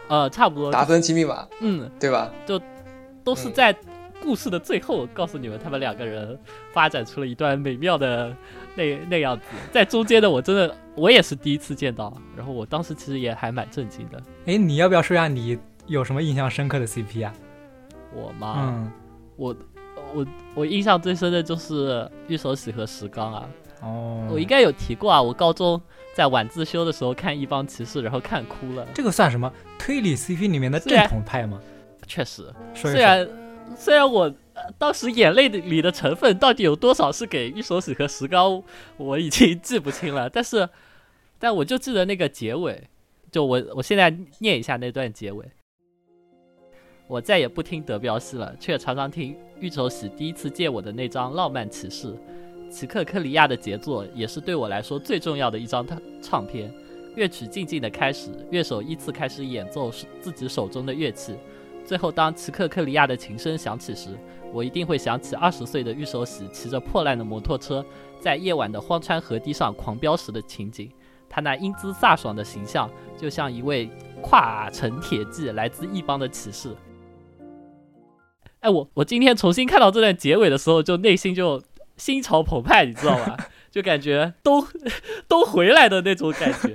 呃差不多，达芬奇密码嗯，对吧？就都是在故事的最后告诉你们，他们两个人发展出了一段美妙的那那样子。在中间的我真的我也是第一次见到，然后我当时其实也还蛮震惊的。哎，你要不要说一下你有什么印象深刻的 CP 啊？我吗，嗯，我我我印象最深的就是玉手洗和石刚啊，哦，我应该有提过啊。我高中在晚自修的时候看《一帮骑士》，然后看哭了。这个算什么推理 CP 里面的正统派吗？确实。虽然虽然我、呃当时眼泪里的成分到底有多少是给玉手洗和石膏，我已经记不清了，但是但我就记得那个结尾，就我我现在念一下那段结尾。我再也不听德彪西了，却常常听玉手洗第一次借我的那张《浪漫骑士》，齐克克里亚的杰作，也是对我来说最重要的一张唱唱片。乐曲静静的开始，乐手依次开始演奏自己手中的乐器，最后，当齐克克里亚的琴声响起时，我一定会想起二十岁的玉手洗骑着破烂的摩托车，在夜晚的荒川河堤上狂飙时的情景。他那英姿飒爽的形象，就像一位跨城铁骑来自异邦的骑士。哎，我我今天重新看到这段结尾的时候，就内心就心潮澎湃，你知道吧？就感觉都 (laughs) 都回来的那种感觉。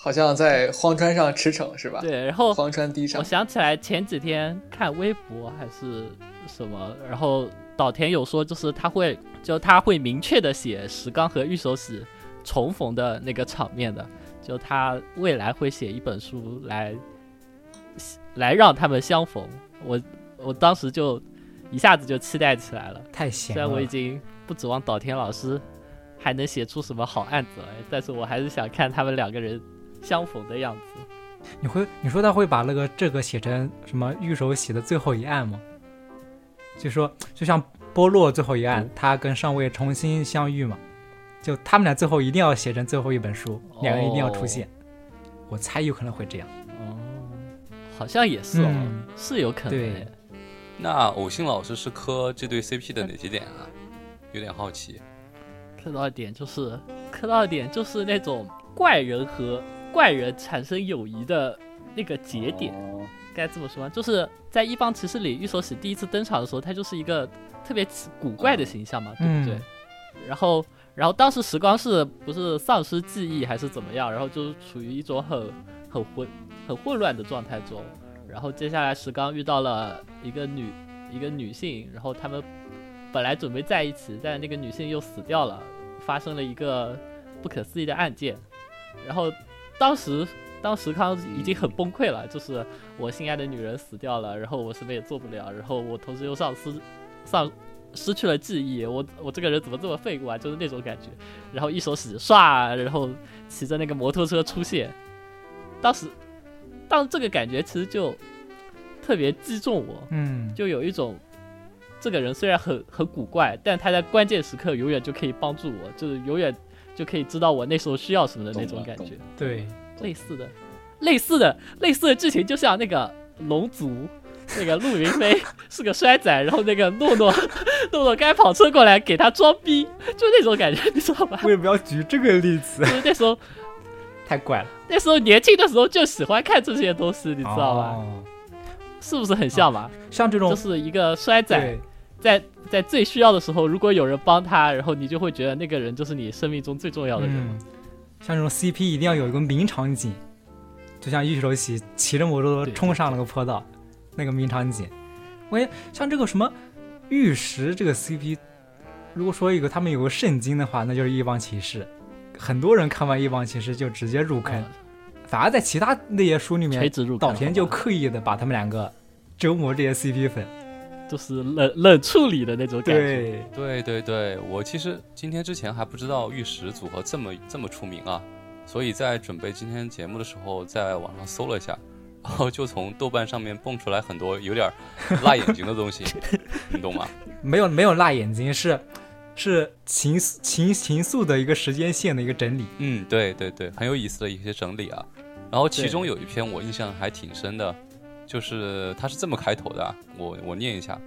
好像在荒川上驰骋是吧？对，然后荒川堤上我，想起来前几天看微博还是什么，然后岛田有说，就是他会，就他会明确的写石刚和玉手洗重逢的那个场面的，就他未来会写一本书来，来让他们相逢。我 (laughs) 我当时就一下子就期待起来了，太闲虽然我已。经不指望岛田老师还能写出什么好案子来，但是我还是想看他们两个人相逢的样子。你会你说他会把那个这个写成什么玉手写的最后一案吗？就说就像波洛最后一案，他跟上尉重新相遇嘛，就他们俩最后一定要写成最后一本书，两个人一定要出现。我猜有可能会这样。哦，好像也是哦，嗯是有可能对。那偶星老师是磕这对 CP 的哪几点啊？有点好奇。磕到点就是磕到点就是那种怪人和怪人产生友谊的那个节点，哦该这么说吗？就是在一帮骑士里，玉手洗第一次登场的时候，他就是一个特别奇古怪的形象嘛，对不对？嗯然后，然后当时时光是不是丧失记忆还是怎么样？然后就是处于一种很很混很混乱的状态中。然后接下来石刚遇到了一个女一个女性，然后他们本来准备在一起，但那个女性又死掉了，发生了一个不可思议的案件。然后当时当时康已经很崩溃了，就是我心爱的女人死掉了，然后我什么也做不了，然后我同时又丧失丧失去了记忆，我我这个人怎么这么废物啊？就是那种感觉。然后一手洗唰，然后骑着那个摩托车出现，当时当这个感觉其实就特别击中我，嗯，就有一种这个人虽然很很古怪，但他在关键时刻永远就可以帮助我，就是永远就可以知道我那时候需要什么的那种感觉。对，类似的，类似的，类似的剧情，就像那个龙族，那个陆云飞 (laughs) 是个衰仔，然后那个诺诺诺诺该跑车过来给他装逼，就那种感觉，你知道吧？为什么要举这个例子？就是那时候太怪了，那时候年轻的时候就喜欢看这些东西，你知道吧？哦是不是很像嘛？像这种就是一个衰仔对，在在最需要的时候，如果有人帮他，然后你就会觉得那个人就是你生命中最重要的人。嗯，像这种 CP 一定要有一个名场景，就像玉手洗骑着摩托车冲上了个坡道，那个名场景。我也像这个什么玉石这个 CP，如果说一个他们有个圣经的话，那就是一帮骑士。很多人看完一帮骑士就直接入坑，嗯反而在其他那些书里面，岛田就刻意的把他们两个折磨这些 CP 粉。就是冷冷处理的那种感觉。对，对对对，我其实今天之前还不知道玉石组合这么这么出名啊，所以在准备今天节目的时候，在网上搜了一下，然后就从豆瓣上面蹦出来很多有点儿 (laughs) 辣眼睛的东西，你懂吗？没有没有辣眼睛，是是情情情愫的一个时间线的一个整理。嗯，对对对，很有意思的一些整理啊。然后其中有一篇我印象还挺深的，就是它是这么开头的，我我念一下。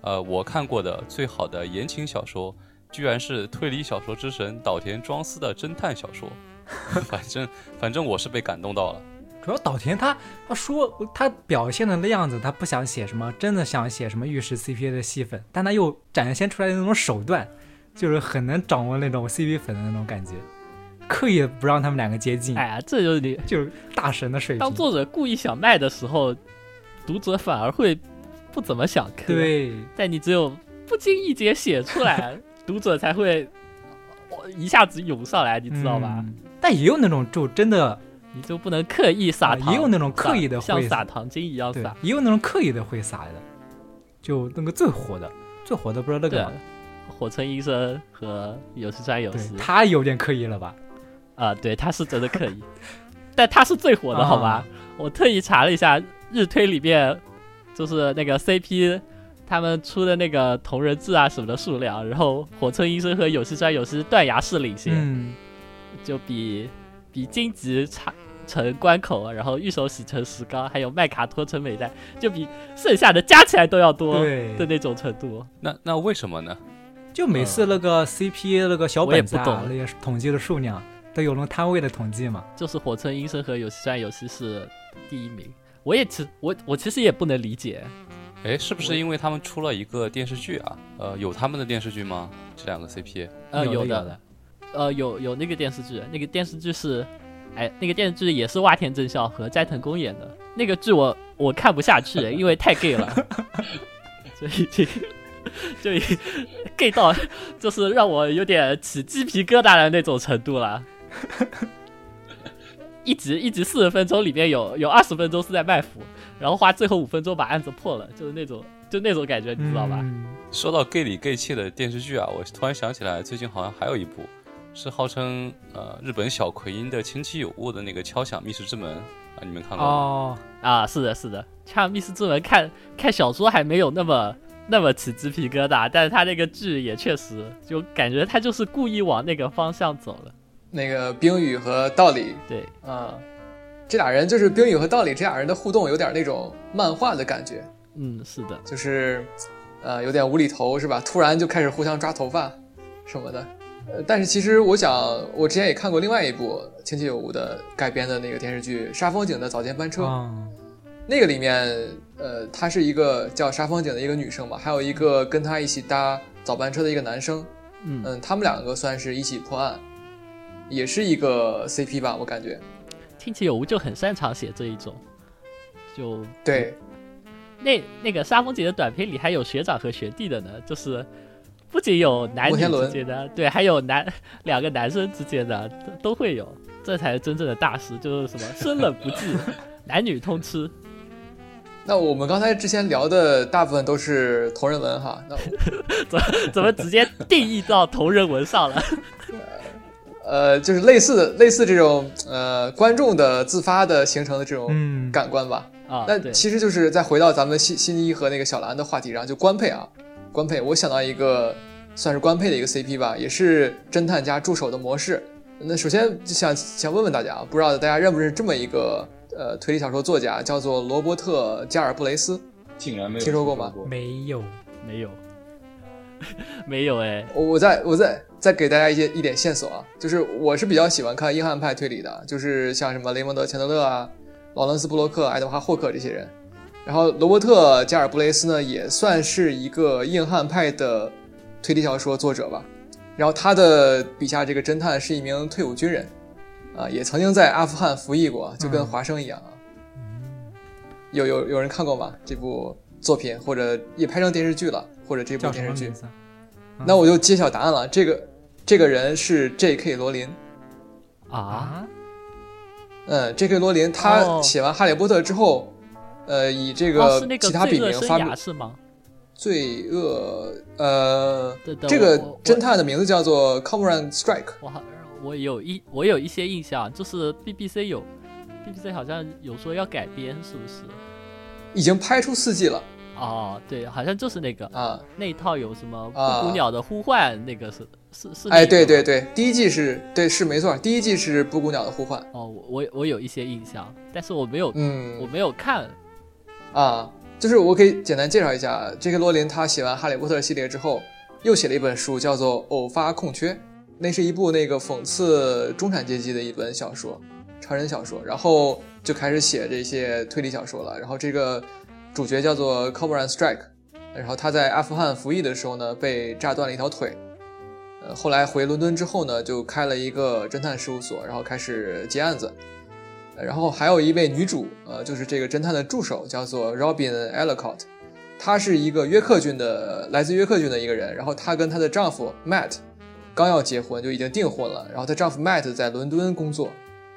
呃，我看过的最好的言情小说，居然是推理小说之神岛田庄司的侦探小说。(laughs) 反正反正我是被感动到了。主要岛田他他说他表现的那样子，他不想写什么，真的想写什么玉石 CP 的戏份，但他又展现出来的那种手段，就是很能掌握那种 CP 粉的那种感觉，刻意不让他们两个接近，哎呀，这就是你就是大神的水平当。作者故意想卖的时候，读者反而会不怎么想看。，对，但你只有不经意间写出来，(laughs) 读者才会哦一下子涌上来，你知道吧？嗯但也有那种就真的，你就不能刻意撒糖，啊也有那种刻意的撒像会撒糖精一样撒。，也有那种刻意的会撒的，就那个最火的，最火的不知道那个吗？，火村医生和有时川有对司他有点刻意了吧？啊，对，他是真的可以，但他是最火的，好吧？啊我特意查了一下日推里面，就是那个 CP 他们出的那个同人志啊什么的数量，然后火村医生和有石川有司断崖式领先，嗯，就比比荆棘差。城关口，然后御手洗成石膏，还有麦卡托成美代，就比剩下的加起来都要多的那种程度。那那为什么呢？就每次那个 CP 那个小本子懂，那些统计的数量都有那种摊位的统计嘛。就是火村医生和有石川有司是第一名。我也其我我其实也不能理解，哎，是不是因为他们出了一个电视剧啊？呃，有他们的电视剧吗？这两个 CP？呃，有的，的，呃，有有那个电视剧，那个电视剧是，哎，那个电视剧也是洼田正孝和斋藤工演的。那个剧我我看不下去，(laughs) 因为太 gay 了，(laughs) 就已经就已 gay 到就是让我有点起鸡皮疙瘩的那种程度了。(laughs) 一集一集四十分钟，里面有有二十分钟是在卖腐，然后花最后五分钟把案子破了，就是那种就那种感觉，你知道吧？嗯说到 gay 里 gay 气的电视剧啊，我突然想起来，最近好像还有一部，是号称呃日本小奎因的亲戚有误的那个《敲响密室之门》啊，你们看过吗？哦，啊，是的，是的，敲响《密室之门》看看小说还没有那么那么起鸡皮疙瘩，但是他那个剧也确实就感觉他就是故意往那个方向走了。那个冰雨和道理。对，啊，这俩人就是冰雨和道理这俩人的互动有点那种漫画的感觉，嗯，是的，就是呃有点无厘头是吧？突然就开始互相抓头发什么的。呃，但是其实我想，我之前也看过另外一部《亲戚有误》的改编的那个电视剧《杀风景的早间班车》，啊，那个里面，呃，她是一个叫沙风景的一个女生嘛，还有一个跟她一起搭早班车的一个男生，嗯，嗯，他们两个算是一起破案，也是一个 CP 吧，我感觉。听起有无就很擅长写这一种，就对，那那个沙风姐的短片里还有学长和学弟的呢，就是不仅有男女之间的，对，还有男两个男生之间的都都会有，这才是真正的大师，就是什么生冷不忌，(laughs) 男女通吃。那我们刚才之前聊的大部分都是同人文哈，那 (laughs) 怎怎么直接定义到同人文上了？(laughs) 呃，就是类似的类似这种呃观众的自发的形成的这种嗯，感官吧。啊，那，其实就是再回到咱们新新一和那个小兰的话题上，就官配啊，官配，我想到一个算是官配的一个 CP 吧，也是侦探加助手的模式。那首先就想想问问大家啊，不知道大家认不认识这么一个呃推理小说作家，叫做罗伯特加尔布雷斯。竟然没有听说过吗？没有，没有，(laughs) 没有哎，我我再我再再给大家一些一点线索啊，就是我是比较喜欢看硬汉派推理的，就是像什么雷蒙德·钱德勒啊、劳伦斯·布洛克、爱德华·霍克这些人。然后罗伯特·加尔布雷斯呢，也算是一个硬汉派的推理小说作者吧。然后他的笔下这个侦探是一名退伍军人，啊，也曾经在阿富汗服役过，就跟嗯华生一样啊。有有有人看过吗？这部作品或者也拍成电视剧了，或者这部电视剧？那我就揭晓答案了，这个这个人是 J.K. 罗琳。啊，嗯，J.K. 罗琳他哦写完《哈利波特》之后，呃，以这个其他笔名发表涯是吗？罪恶，呃，这个侦探的名字叫做 Cormoran Strike。我好，我有一我有一些印象，就是 BBC 有 BBC 好像有说要改编，是不是？已经拍出四季了哦，对，好像就是那个啊！那一套有什么啊布谷鸟的呼唤，那个是是是。哎，对对。对，第一季是对是没错，第一季是布谷鸟的呼唤。哦，我我我有一些印象，但是我没有嗯我嗯没有看。啊，就是我可以简单介绍一下，J.K. 罗琳他写完《哈利波特》系列之后，又写了一本书，叫做《偶发空缺》，那是一部那个讽刺中产阶级的一本小说，成人小说，然后就开始写这些推理小说了。然后这个主角叫做 c o b r a n Strike，然后他在阿富汗服役的时候呢，被炸断了一条腿。呃，后来回伦敦之后呢，就开了一个侦探事务所，然后开始接案子。然后还有一位女主，呃，就是这个侦探的助手，叫做 Robin Ellicott，她是一个约克郡的，来自约克郡的一个人。然后她跟她的丈夫 Matt 刚要结婚，就已经订婚了。然后她丈夫 Matt 在伦敦工作，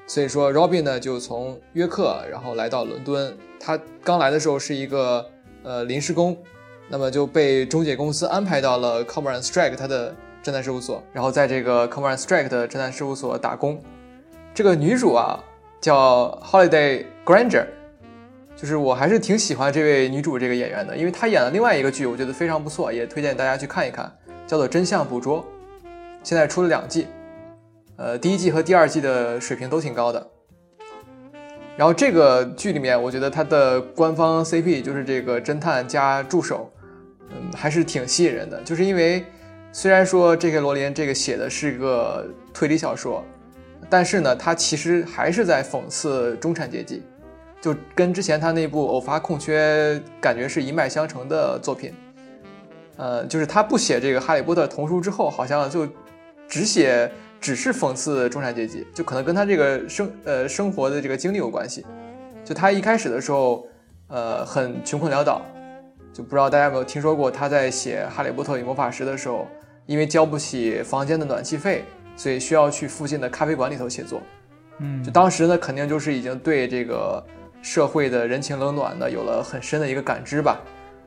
所以说 Robin 呢就从约克然后来到伦敦。他刚来的时候是一个呃临时工，那么就被中介公司安排到了 Cormoran Strike 他的侦探事务所，然后在这个 Cormoran Strike 的侦探事务所打工。这个女主啊叫 Holiday Granger，就是我还是挺喜欢这位女主这个演员的，因为她演了另外一个剧，我觉得非常不错，也推荐大家去看一看，叫做《真相捕捉》，现在出了两季，呃，第一季和第二季的水平都挺高的。然后这个剧里面，我觉得它的官方 CP 就是这个侦探加助手，嗯，还是挺吸引人的。就是因为虽然说 J.K. 罗琳这个写的是一个推理小说，但是呢，他其实还是在讽刺中产阶级，就跟之前他那部《偶发空缺》感觉是一脉相承的作品。呃，就是他不写这个《哈利波特》童书之后，好像就只写只是讽刺中产阶级，就可能跟他这个生呃生活的这个经历有关系。就他一开始的时候，呃，很穷困潦倒，就不知道大家有没有听说过他在写《哈利波特与魔法石》的时候，因为交不起房间的暖气费，所以需要去附近的咖啡馆里头写作。嗯，就当时呢，肯定就是已经对这个社会的人情冷暖呢有了很深的一个感知吧。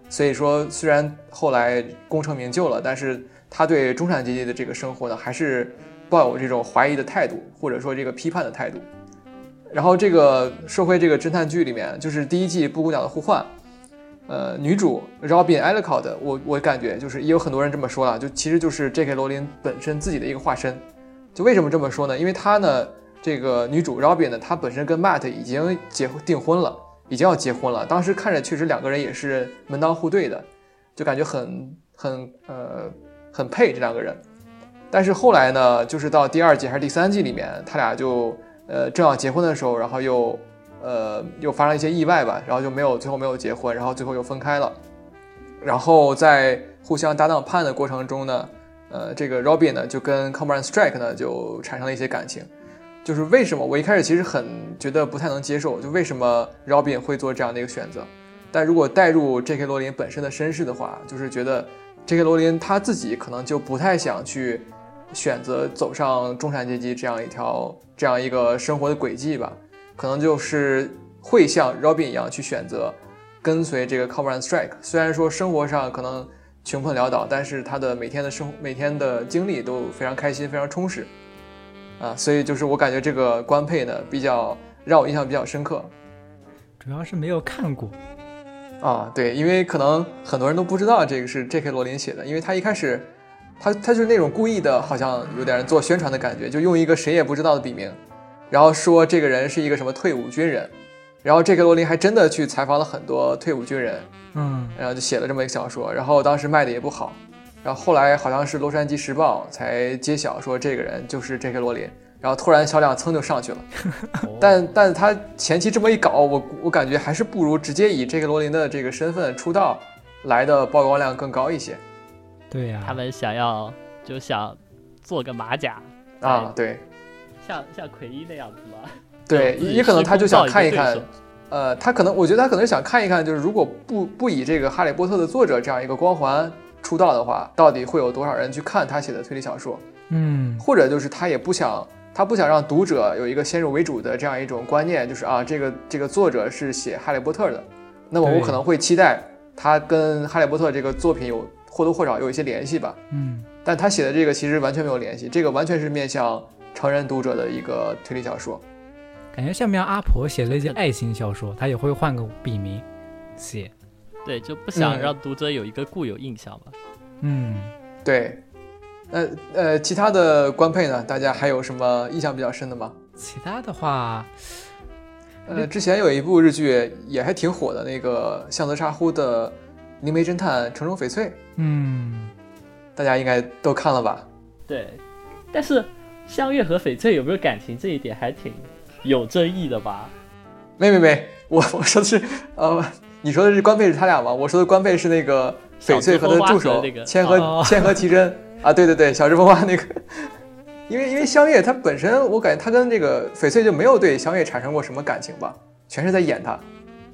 所以说，虽然后来功成名就了，但是他对中产阶级的这个生活呢，还是抱有这种怀疑的态度，或者说这个批判的态度。然后这个社会这个侦探剧里面，就是第一季《布谷鸟的呼唤》，呃，女主 Robin Ellicott，我我感觉就是也有很多人这么说了，就其实就是 J.K. 罗琳本身自己的一个化身。就为什么这么说呢？因为她呢，这个女主 Robin 呢，她本身跟 Matt 已经结订婚了，已经要结婚了。当时看着确实两个人也是门当户对的，就感觉很很呃很配这两个人。但是后来呢，就是到第二季还是第三季里面，他俩就呃正要结婚的时候，然后又呃又发生一些意外吧，然后就没有最后没有结婚，然后最后又分开了。然后在互相搭档判的过程中呢，呃，这个 Robin 呢就跟 c o m r a n Strike 呢就产生了一些感情。就是为什么我一开始其实很觉得不太能接受，就为什么 Robin 会做这样的一个选择。但如果带入 J.K. 罗琳本身的身世的话，就是觉得 J.K. 罗琳他自己可能就不太想去选择走上中产阶级这样一条这样一个生活的轨迹吧，可能就是会像 Robin 一样去选择跟随这个 Cormoran Strike。虽然说生活上可能穷困潦倒，但是他的每天的生每天的经历都非常开心，非常充实。啊，所以就是我感觉这个官配呢比较让我印象比较深刻主要是没有看过。啊，对，因为可能很多人都不知道这个是 J.K. 罗琳写的，因为他一开始他他就是那种故意的，好像有点做宣传的感觉，就用一个谁也不知道的笔名，然后说这个人是一个什么退伍军人，然后这个罗琳还真的去采访了很多退伍军人，嗯，然后就写了这么一个小说，然后当时卖的也不好，然后后来好像是《洛杉矶时报》才揭晓说这个人就是 J.K. 罗琳，然后突然销量蹭就上去了。哦但但他前期这么一搞，我我感觉还是不如直接以 J.K. 罗琳的这个身份出道来的曝光量更高一些对呀、他们想要就想做个马甲啊。对像像奎一那样子吗？对，也可能他就想看一看呃，他可能我觉得他可能想看一看，就是如果不不以这个《哈利波特》的作者这样一个光环出道的话，到底会有多少人去看他写的推理小说？嗯，或者就是他也不想他不想让读者有一个先入为主的这样一种观念，就是啊，这个这个作者是写《哈利波特》的，那么我可能会期待他跟《哈利波特》这个作品有或多或少有一些联系吧。嗯，但他写的这个其实完全没有联系，这个完全是面向成人读者的一个推理小说。感觉像不像阿婆写了一些爱情小说，她也会换个笔名写。对，就不想嗯让读者有一个固有印象吧。嗯，对，呃呃，其他的官配呢？大家还有什么印象比较深的吗？其他的话，呃，之前有一部日剧也还挺火的，那个向泽沙呼的《灵媒侦探城中翡翠》，嗯，大家应该都看了吧？对，但是香月和翡翠有没有感情这一点还挺有争议的吧？没没没，我我说的是，呃，你说的是官配是他俩吗？我说的官配是那个翡翠和他的助手千和哦千和奇真啊，对对对，小芝风花那个。因为因为香月她本身，我感觉她跟这个翡翠就没有对香月产生过什么感情吧，全是在演她，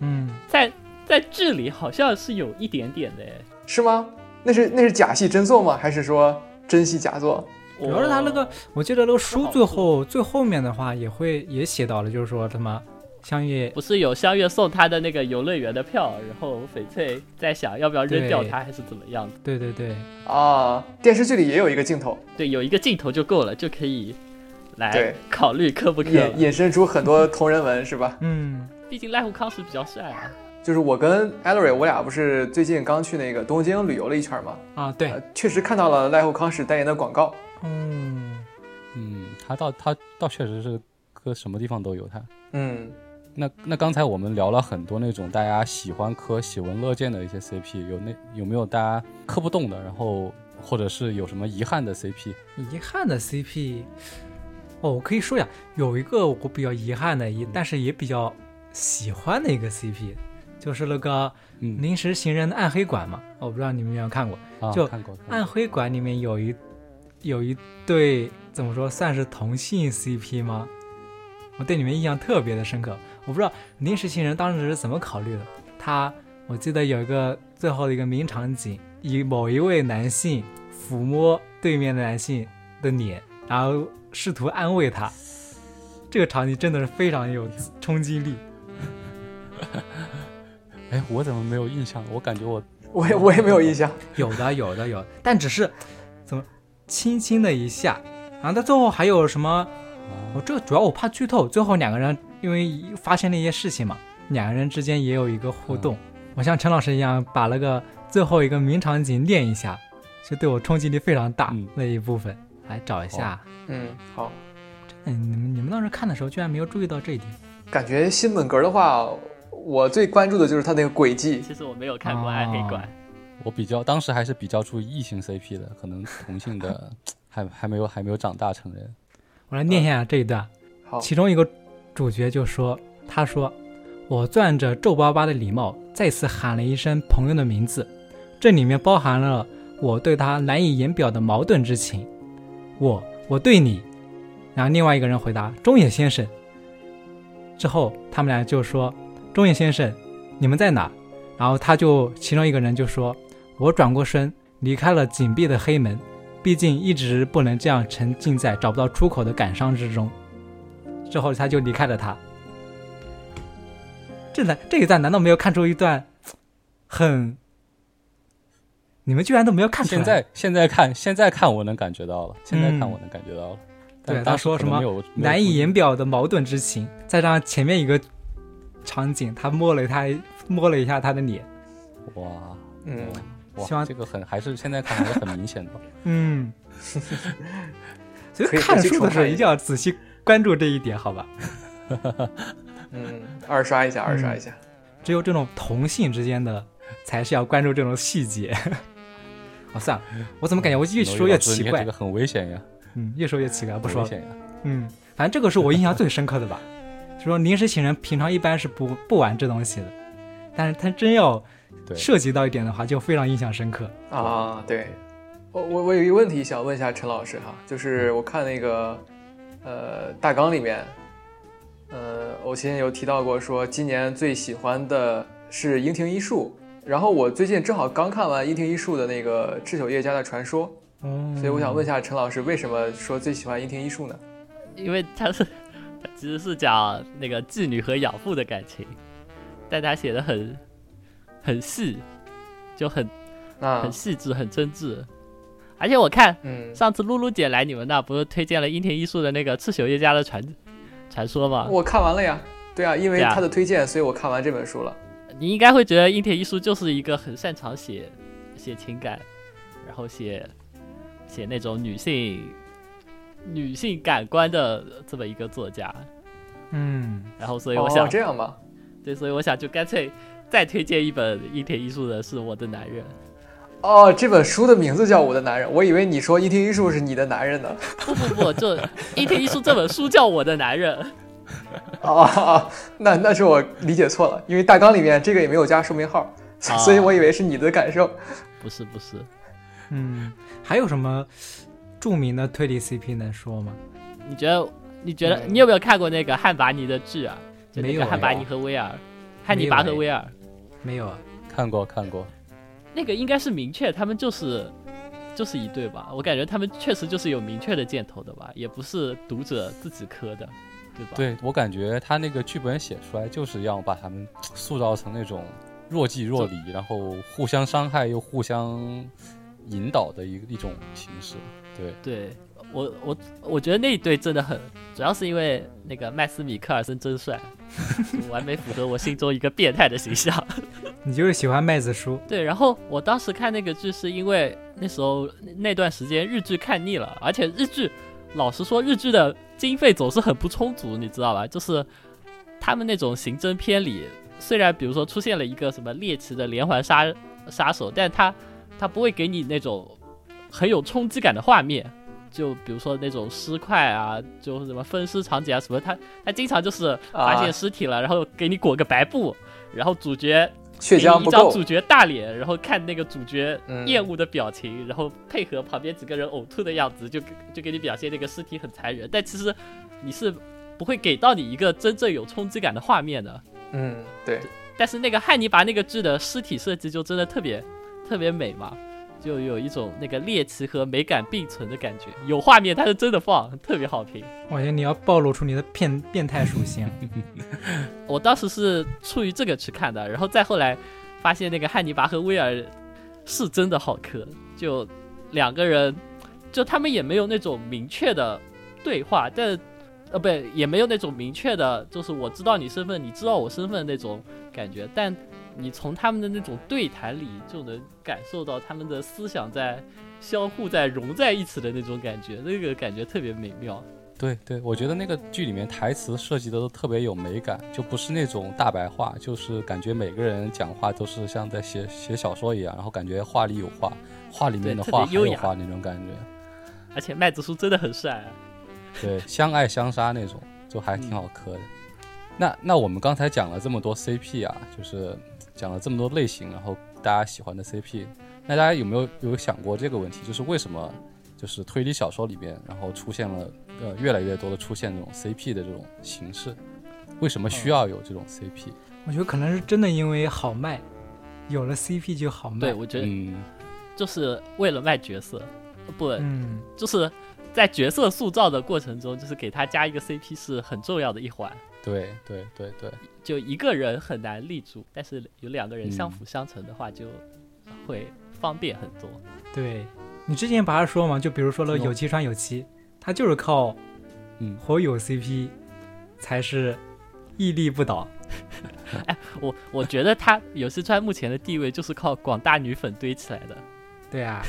嗯，在在剧里好像是有一点点的，哎是吗？那是那是假戏真做吗？还是说真戏假做？主要是他那个，我记得那个书最后最后面的话也会也写到了，就是说他妈香月不是有香月送他的那个游乐园的票，然后翡翠在想要不要扔掉对它还是怎么样的？对对对，啊，电视剧里也有一个镜头，对，有一个镜头就够了，就可以来对 (laughs) 考虑磕不磕引了。引申出很多同人文，是吧？嗯，毕竟赖户康是比较帅啊。就是我跟 Ellery，我俩不是最近刚去那个东京旅游了一圈嘛，啊对，呃，确实看到了濑户康史代言的广告。嗯，嗯，他倒他倒确实是搁什么地方都有他。嗯，那那刚才我们聊了很多那种大家喜欢磕、喜闻乐见的一些 CP，有那有没有大家磕不动的？然后或者是有什么遗憾的 CP？遗憾的 CP，哦，我可以说呀，有一个我比较遗憾的，也但是也比较喜欢的一个 CP，就是那个嗯临时行人的暗黑馆嘛，我不知道你们有没有看过。啊，就暗黑馆里面有一有一对怎么说算是同性 CP 吗？我对你们印象特别的深刻。我不知道临时行人当时是怎么考虑的。他我记得有一个最后的一个名场景，以某一位男性抚摸对面的男性的脸，然后试图安慰他。这个场景真的是非常有冲击力。(laughs) 哎，我怎么没有印象？我感觉我 (laughs) 我也我也没有印象。(laughs) 有的，有的，有，但只是怎么轻轻的一下，然后到最后还有什么？我这个主要我怕剧透，最后两个人因为发生了一些事情嘛，两个人之间也有一个互动。我像陈老师一样把那个最后一个名场景念一下，就对我冲击力非常大、嗯那一部分。来找一下，嗯，好，嗯，你们你们当时看的时候居然没有注意到这一点。感觉新本格的话，我最关注的就是他那个轨迹。其实我没有看过暗黑馆，我比较当时还是比较注意异性 CP 的，可能同性的 (laughs) 还还没有还没有长大成人。我来念一下这一段。好，其中一个主角就说：“他说，我攥着皱巴巴的礼帽，再次喊了一声朋友的名字，这里面包含了我对他难以言表的矛盾之情。我，我对你。”然后另外一个人回答：“中野先生。”之后他们俩就说：“中野先生，你们在哪？”然后他就其中一个人就说：“我转过身，离开了紧闭的黑门，毕竟一直不能这样沉浸在找不到出口的感伤之中。”之后他就离开了他。这难这一段难道没有看出一段很？你们居然都没有看出来？现在现在看现在看我能感觉到了，现在看嗯我能感觉到了。对他说什么难以言表的矛盾之情，再加上前面一个场景，他摸了他摸了一下他的脸，哇嗯，哇希望，这个很还是现在看还是很明显的。嗯，(laughs) 所以看书的时候一定要仔细关注这一点，好吧？(laughs) 嗯，二刷一下，二刷一下。只有这种同性之间的，才是要关注这种细节。(laughs) 哦，算了，我怎么感觉我越说越奇怪这个？很危险呀，嗯，越说越奇怪，不说危险呀。嗯，反正这个是我印象最深刻的吧。就说临时请人平常一般是不不玩这东西的，但是他真要，涉及到一点的话，就非常印象深刻。啊，对，我我我有一个问题想问一下陈老师哈，就是我看那个呃大纲里面，呃，偶亲有提到过说今年最喜欢的是樱庭一树，然后我最近正好刚看完樱庭一树的那个《赤手叶家的传说》，嗯所以我想问一下陈老师，为什么说最喜欢樱庭一树呢？因为他是他其实是讲那个妓女和养父的感情，但他写的很很细，就很啊很，细致、很真挚。而且我看嗯，上次露露姐来你们那，不是推荐了樱田一树的那个《赤朽叶家的传传说》吗？我看完了呀。对啊，因为他的推荐，所以我看完这本书了。你应该会觉得樱田一树就是一个很擅长写写情感，然后写写那种女性女性感官的这么一个作家。嗯，然后所以我想，哦，这样吧。对，所以我想就干脆再推荐一本伊田一树的是我的男人。哦，这本书的名字叫《我的男人》，我以为你说伊天一树是你的男人呢。不不不，就伊田一树这本书叫我的男人。哦哦，那那是我理解错了，因为大纲里面这个也没有加书名号，所以我以为是你的感受。不是不是，嗯，还有什么著名的推理 CP 能说吗？你觉得你觉得嗯你有没有看过那个汉巴尼的剧啊？就那没有个汉巴尼和威尔，汉尼拔和威尔。没有啊。看过看过，那个应该是明确，他们就是就是一对吧？我感觉他们确实就是有明确的箭头的吧，也不是读者自己磕的，对吧？，对我感觉他那个剧本写出来就是要把他们塑造成那种若即若离，然后互相伤害又互相引导的一一种形式。对，对我我我觉得那一对真的很，主要是因为那个麦斯米克尔森真帅，(laughs) 完美符合我心中一个变态的形象。(laughs) 你就是喜欢麦子叔，对，然后我当时看那个剧是因为那时候那段时间日剧看腻了，而且日剧老实说，日剧的经费总是很不充足，你知道吧？就是他们那种刑侦片里，虽然比如说出现了一个什么猎奇的连环杀杀手，但他他不会给你那种很有冲击感的画面。就比如说那种尸块啊，就什么分尸场景啊什么，他他经常就是发啊现尸体了，然后给你裹个白布，然后主角血给浆不够你一张主，角大脸，然后看那个主角嗯厌恶的表情，然后配合旁边几个人呕吐的样子，就就给你表现那个尸体很残忍。但其实你是不会给到你一个真正有冲击感的画面的。嗯，对，但是那个汉尼拔那个剧的尸体设计就真的特别特别美嘛，就有一种那个猎奇和美感并存的感觉。有画面它是真的放，特别好评。我觉得你要暴露出你的变变态属性。(laughs) 我当时是出于这个去看的，然后再后来发现那个汉尼拔和威尔是真的好磕，就两个人，就他们也没有那种明确的对话，但呃不也没有那种明确的，就是我知道你身份，你知道我身份那种感觉，但你从他们的那种对谈里就能感受到他们的思想在相互在融在一起的那种感觉，那个感觉特别美妙。对对，我觉得那个剧里面台词设计的都特别有美感，就不是那种大白话，就是感觉每个人讲话都是像在写写小说一样，然后感觉话里有话，话里面的话还有话那种感觉。而且麦子叔真的很帅、啊，对，相爱相杀那种，就还挺好磕的。那那我们刚才讲了这么多 CP 啊，就是讲了这么多类型，然后大家喜欢的 CP，那大家有没有有想过这个问题？就是为什么就是推理小说里边，然后出现了呃越来越多的出现这种 CP 的这种形式？为什么需要有这种 CP？我觉得可能是真的因为好卖，有了 CP 就好卖。对我觉得嗯，就是为了卖角色，不，嗯，就是在角色塑造的过程中，就是给他加一个 CP 是很重要的一环。对对对对，就一个人很难立足，但是有两个人相嗯辅相成的话，就会方便很多。对你之前不是说嘛，就比如说了有七川有七，他就是靠嗯火友 CP 才是屹立不倒。(laughs) 哎我我觉得他有西川目前的地位就是靠广大女粉堆起来的。对啊，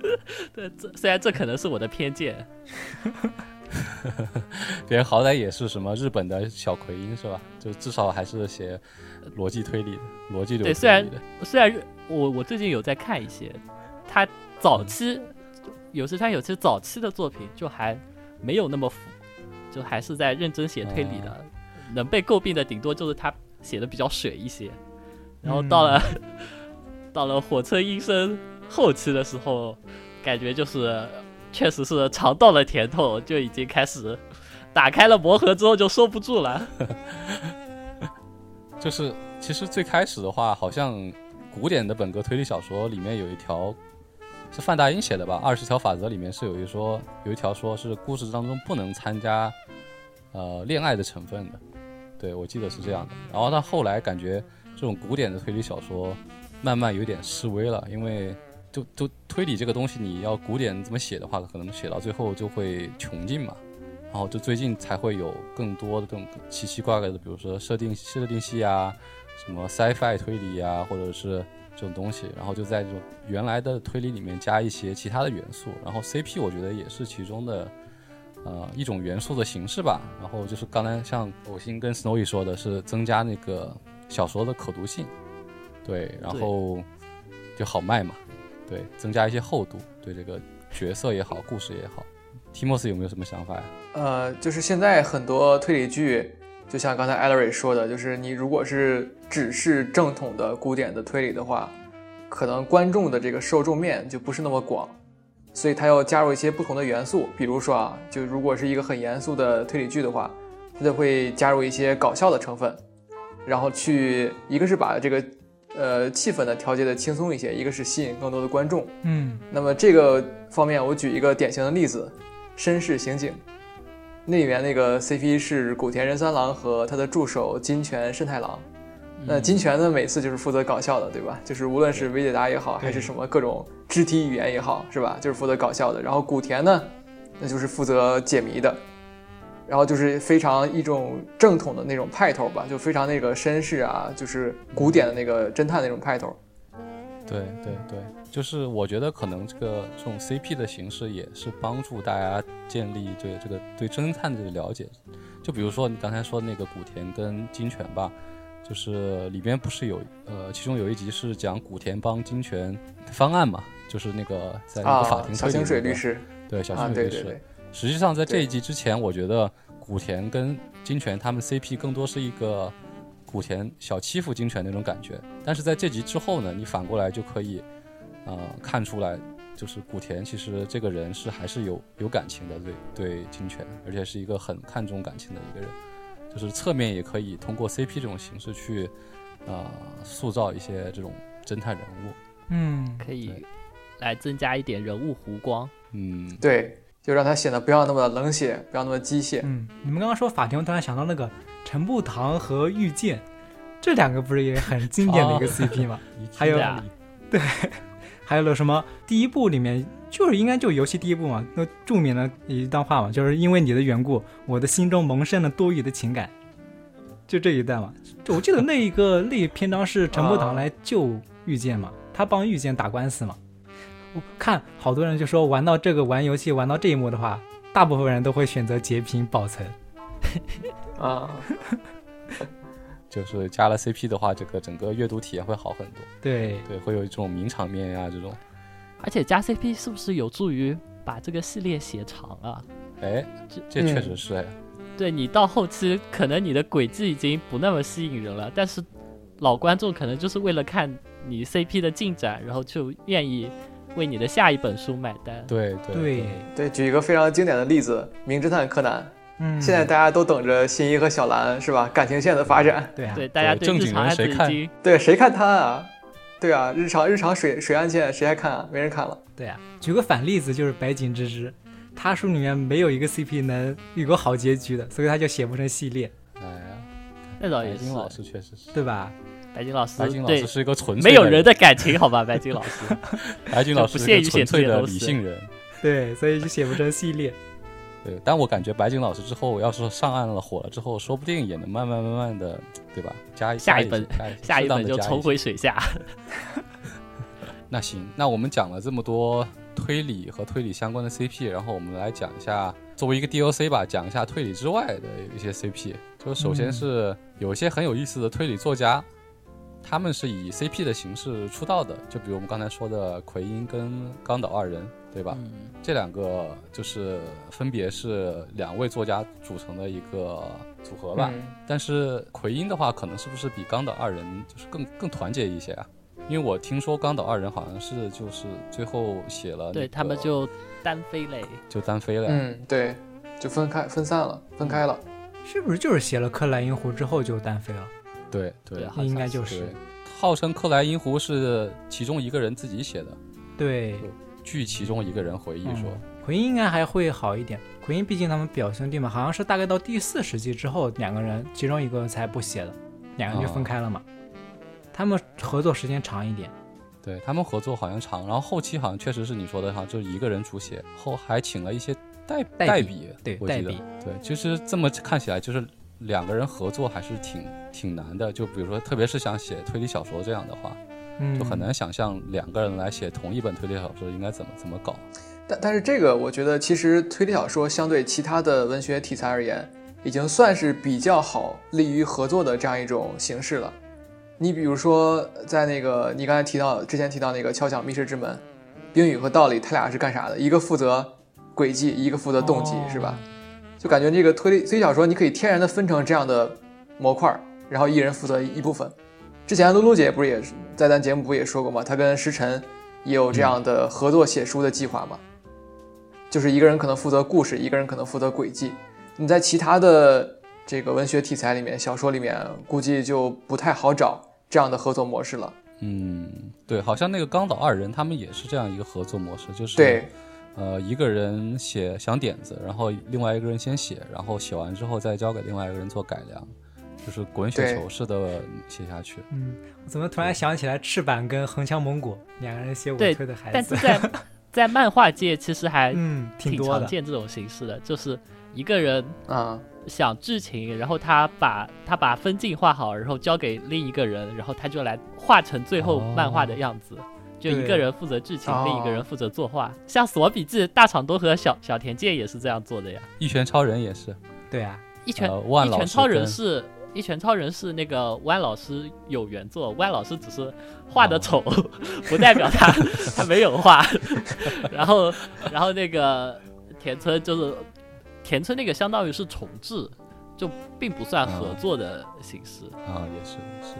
(laughs) 对，这虽然这可能是我的偏见，(laughs) (laughs) 别人好歹也是什么日本的小奎因是吧？就至少还是写逻辑推理的，逻辑对虽然。虽然日我我最近有在看一些，他早期有时他有些早期的作品就还没有那么腐，就还是在认真写推理的，能被诟病的顶多就是他写的比较水一些，然后到了、(laughs) 到了火车医生后期的时候，感觉就是确实是尝到了甜头，就已经开始打开了魔盒之后就收不住了。(laughs) 就是其实最开始的话，好像古典的本格推理小说里面有一条是范大英写的吧？二十条法则里面是有一说，有一条说是故事当中不能参加呃恋爱的成分的，对我记得是这样的。然后他后来感觉这种古典的推理小说慢慢有点式微了，因为就就推理这个东西，你要古典怎么写的话，可能写到最后就会穷尽嘛。然后就最近才会有更多的这种奇奇怪怪的，比如说设定设定系啊，什么 sci-fi 推理啊，或者是这种东西，然后就在这种原来的推理里面加一些其他的元素，然后 CP 我觉得也是其中的呃一种元素的形式吧。然后就是刚才像偶星跟 Snowy 说的是增加那个小说的可读性，对，然后就好卖嘛，对，增加一些厚度，对这个角色也好，故事也好。提莫斯有没有什么想法呀？呃，就是现在很多推理剧，就像刚才艾 l 瑞说的，就是你如果是只是正统的古典的推理的话，可能观众的这个受众面就不是那么广，所以他要加入一些不同的元素。比如说啊，就如果是一个很严肃的推理剧的话，他就会加入一些搞笑的成分，然后去一个是把这个呃气氛呢调节的轻松一些，一个是吸引更多的观众。嗯，那么这个方面，我举一个典型的例子。绅士刑警，那里面那个 CP 是古田仁三郎和他的助手金泉慎太郎。那金泉呢，每次就是负责搞笑的，对吧？就是无论是微解答也好，还是什么各种肢体语言也好，是吧？就是负责搞笑的。然后古田呢，那就是负责解谜的。然后就是非常一种正统的那种派头吧，就非常那个绅士啊，就是古典的那个侦探那种派头。对对对，就是我觉得可能这个这种 CP 的形式也是帮助大家建立对这个对侦探的了解。就比如说你刚才说的那个古田跟金泉吧，就是里边不是有呃，其中有一集是讲古田帮金泉方案嘛，就是那个在那个法庭小清水律师，对小清水律师。实际上在这一集之前，我觉得古田跟金泉他们 CP 更多是一个。古田小欺负金泉那种感觉，但是在这集之后呢，你反过来就可以，呃，看出来，就是古田其实这个人是还是有有感情的，对对金泉，而且是一个很看重感情的一个人，就是侧面也可以通过 CP 这种形式去，呃，塑造一些这种侦探人物，嗯，可以来增加一点人物弧光，嗯，对，就让他显得不要那么冷血，不要那么机械，嗯，你们刚刚说法庭，我突然想到那个。陈步堂和御剑，这两个不是也很经典的一个 CP 吗？(laughs) 还有，(laughs) 对，还有了什么？第一部里面就是应该就游戏第一部嘛，那著名的一段话嘛，就是因为你的缘故，我的心中萌生了多余的情感，就这一段嘛。我记得那一个那篇章是陈步堂来救御剑嘛，他帮御剑打官司嘛。我看好多人就说玩到这个玩游戏玩到这一幕的话，大部分人都会选择截屏保存。啊，(laughs) 就是加了 CP 的话，这个整个阅读体验会好很多。对对，会有一种名场面呀这种。而且加 CP 是不是有助于把这个系列写长啊？哎，这这确实是哎。对你到后期，可能你的轨迹已经不那么吸引人了，但是老观众可能就是为了看你 CP 的进展，然后就愿意为你的下一本书买单。对对对对，举一个非常经典的例子，《名侦探柯南》。嗯，现在大家都等着新一和小兰是吧？感情线的发展。对啊，对大家正经人谁看？对谁看他啊？对啊，日常日常水水案件谁还看啊？没人看了。对啊，举个反例子就是白井之之，他书里面没有一个 CP 能有个好结局的，所以他就写不成系列。哎呀，那倒也是。老师确实是，对吧？(laughs) 白金老师，白金老师是一个纯粹没有人的感情，好吧？白金老师，白金老师不屑于写纯粹的理性人。对，所以就写不成系列。对，但我感觉白金老师之后，要是上岸了火了之后，说不定也能慢慢慢慢的，对吧？加下一本，下一本就重回水下。(laughs) 那行，那我们讲了这么多推理和推理相关的 CP，然后我们来讲一下作为一个 DOC 吧，讲一下推理之外的一些 CP。就首先是有一些很有意思的推理作家，他们是以 CP 的形式出道的，就比如我们刚才说的奎因跟冈岛二人。对吧？这两个就是分别是两位作家组成的一个组合吧。但是奎因的话，可能是不是比冈岛二人就是更更团结一些啊？因为我听说冈岛二人好像是就是最后写了，对他们就单飞嘞，就单飞了。嗯，对，就分开分散了，分开了。是不是就是写了克莱因湖之后就单飞了？对对，应该就是。号称克莱因湖是其中一个人自己写的。对。据其中一个人回忆说，奎因应该还会好一点。奎因毕竟他们表兄弟嘛，好像是大概到第四世纪之后，两个人其中一个才不写的，两个人就分开了嘛。他们合作时间长一点。对他们合作好像长，然后后期好像确实是你说的哈，就是一个人主写，后还请了一些代代笔笔，对代笔对，其实这么看起来，就是两个人合作还是挺挺难的。就比如说，特别是想写推理小说这样的话，嗯，就很难想象两个人来写同一本推理小说应该怎么怎么搞。但但是这个我觉得其实推理小说相对其他的文学题材而言，已经算是比较好利于合作的这样一种形式了。你比如说，在那个你刚才提到之前提到那个敲响密室之门，冰雨和道理他俩是干啥的？一个负责轨迹，一个负责动机，哦是吧？就感觉这个推理推理小说你可以天然的分成这样的模块儿，然后一人负责一部分。之前露露姐不是也是在咱节目不也说过吗？她跟石晨也有这样的合作写书的计划嘛？就是一个人可能负责故事，一个人可能负责轨迹。你在其他的这个文学题材里面、小说里面，估计就不太好找这样的合作模式了。嗯，对，好像那个冈岛二人他们也是这样一个合作模式，就是对，呃，一个人写想点子，然后另外一个人先写，然后写完之后再交给另外一个人做改良，就是滚雪球似的写下去。嗯，我怎么突然想起来赤坂跟横枪蒙古两个人写我对推的孩子但是，(laughs) 在在漫画界其实还嗯，挺。常见这种形式的，就是一个人啊，想剧情，然后他把他把分镜画好，然后交给另一个人，然后他就来画成最后漫画的样子。就一个人负责剧情，哦另一个人负责作画。像《死亡笔记》，大场多和小小田健也是这样做的呀。一拳超人也是，对啊，一拳、一拳超人是一拳超人是那个弯老师有原作，弯老师只是画的丑，(laughs) 不代表他 (laughs) 他没有画。(laughs) 然后然后那个田村就是田村那个相当于是重置，就并不算合作的形式。啊，也是也是。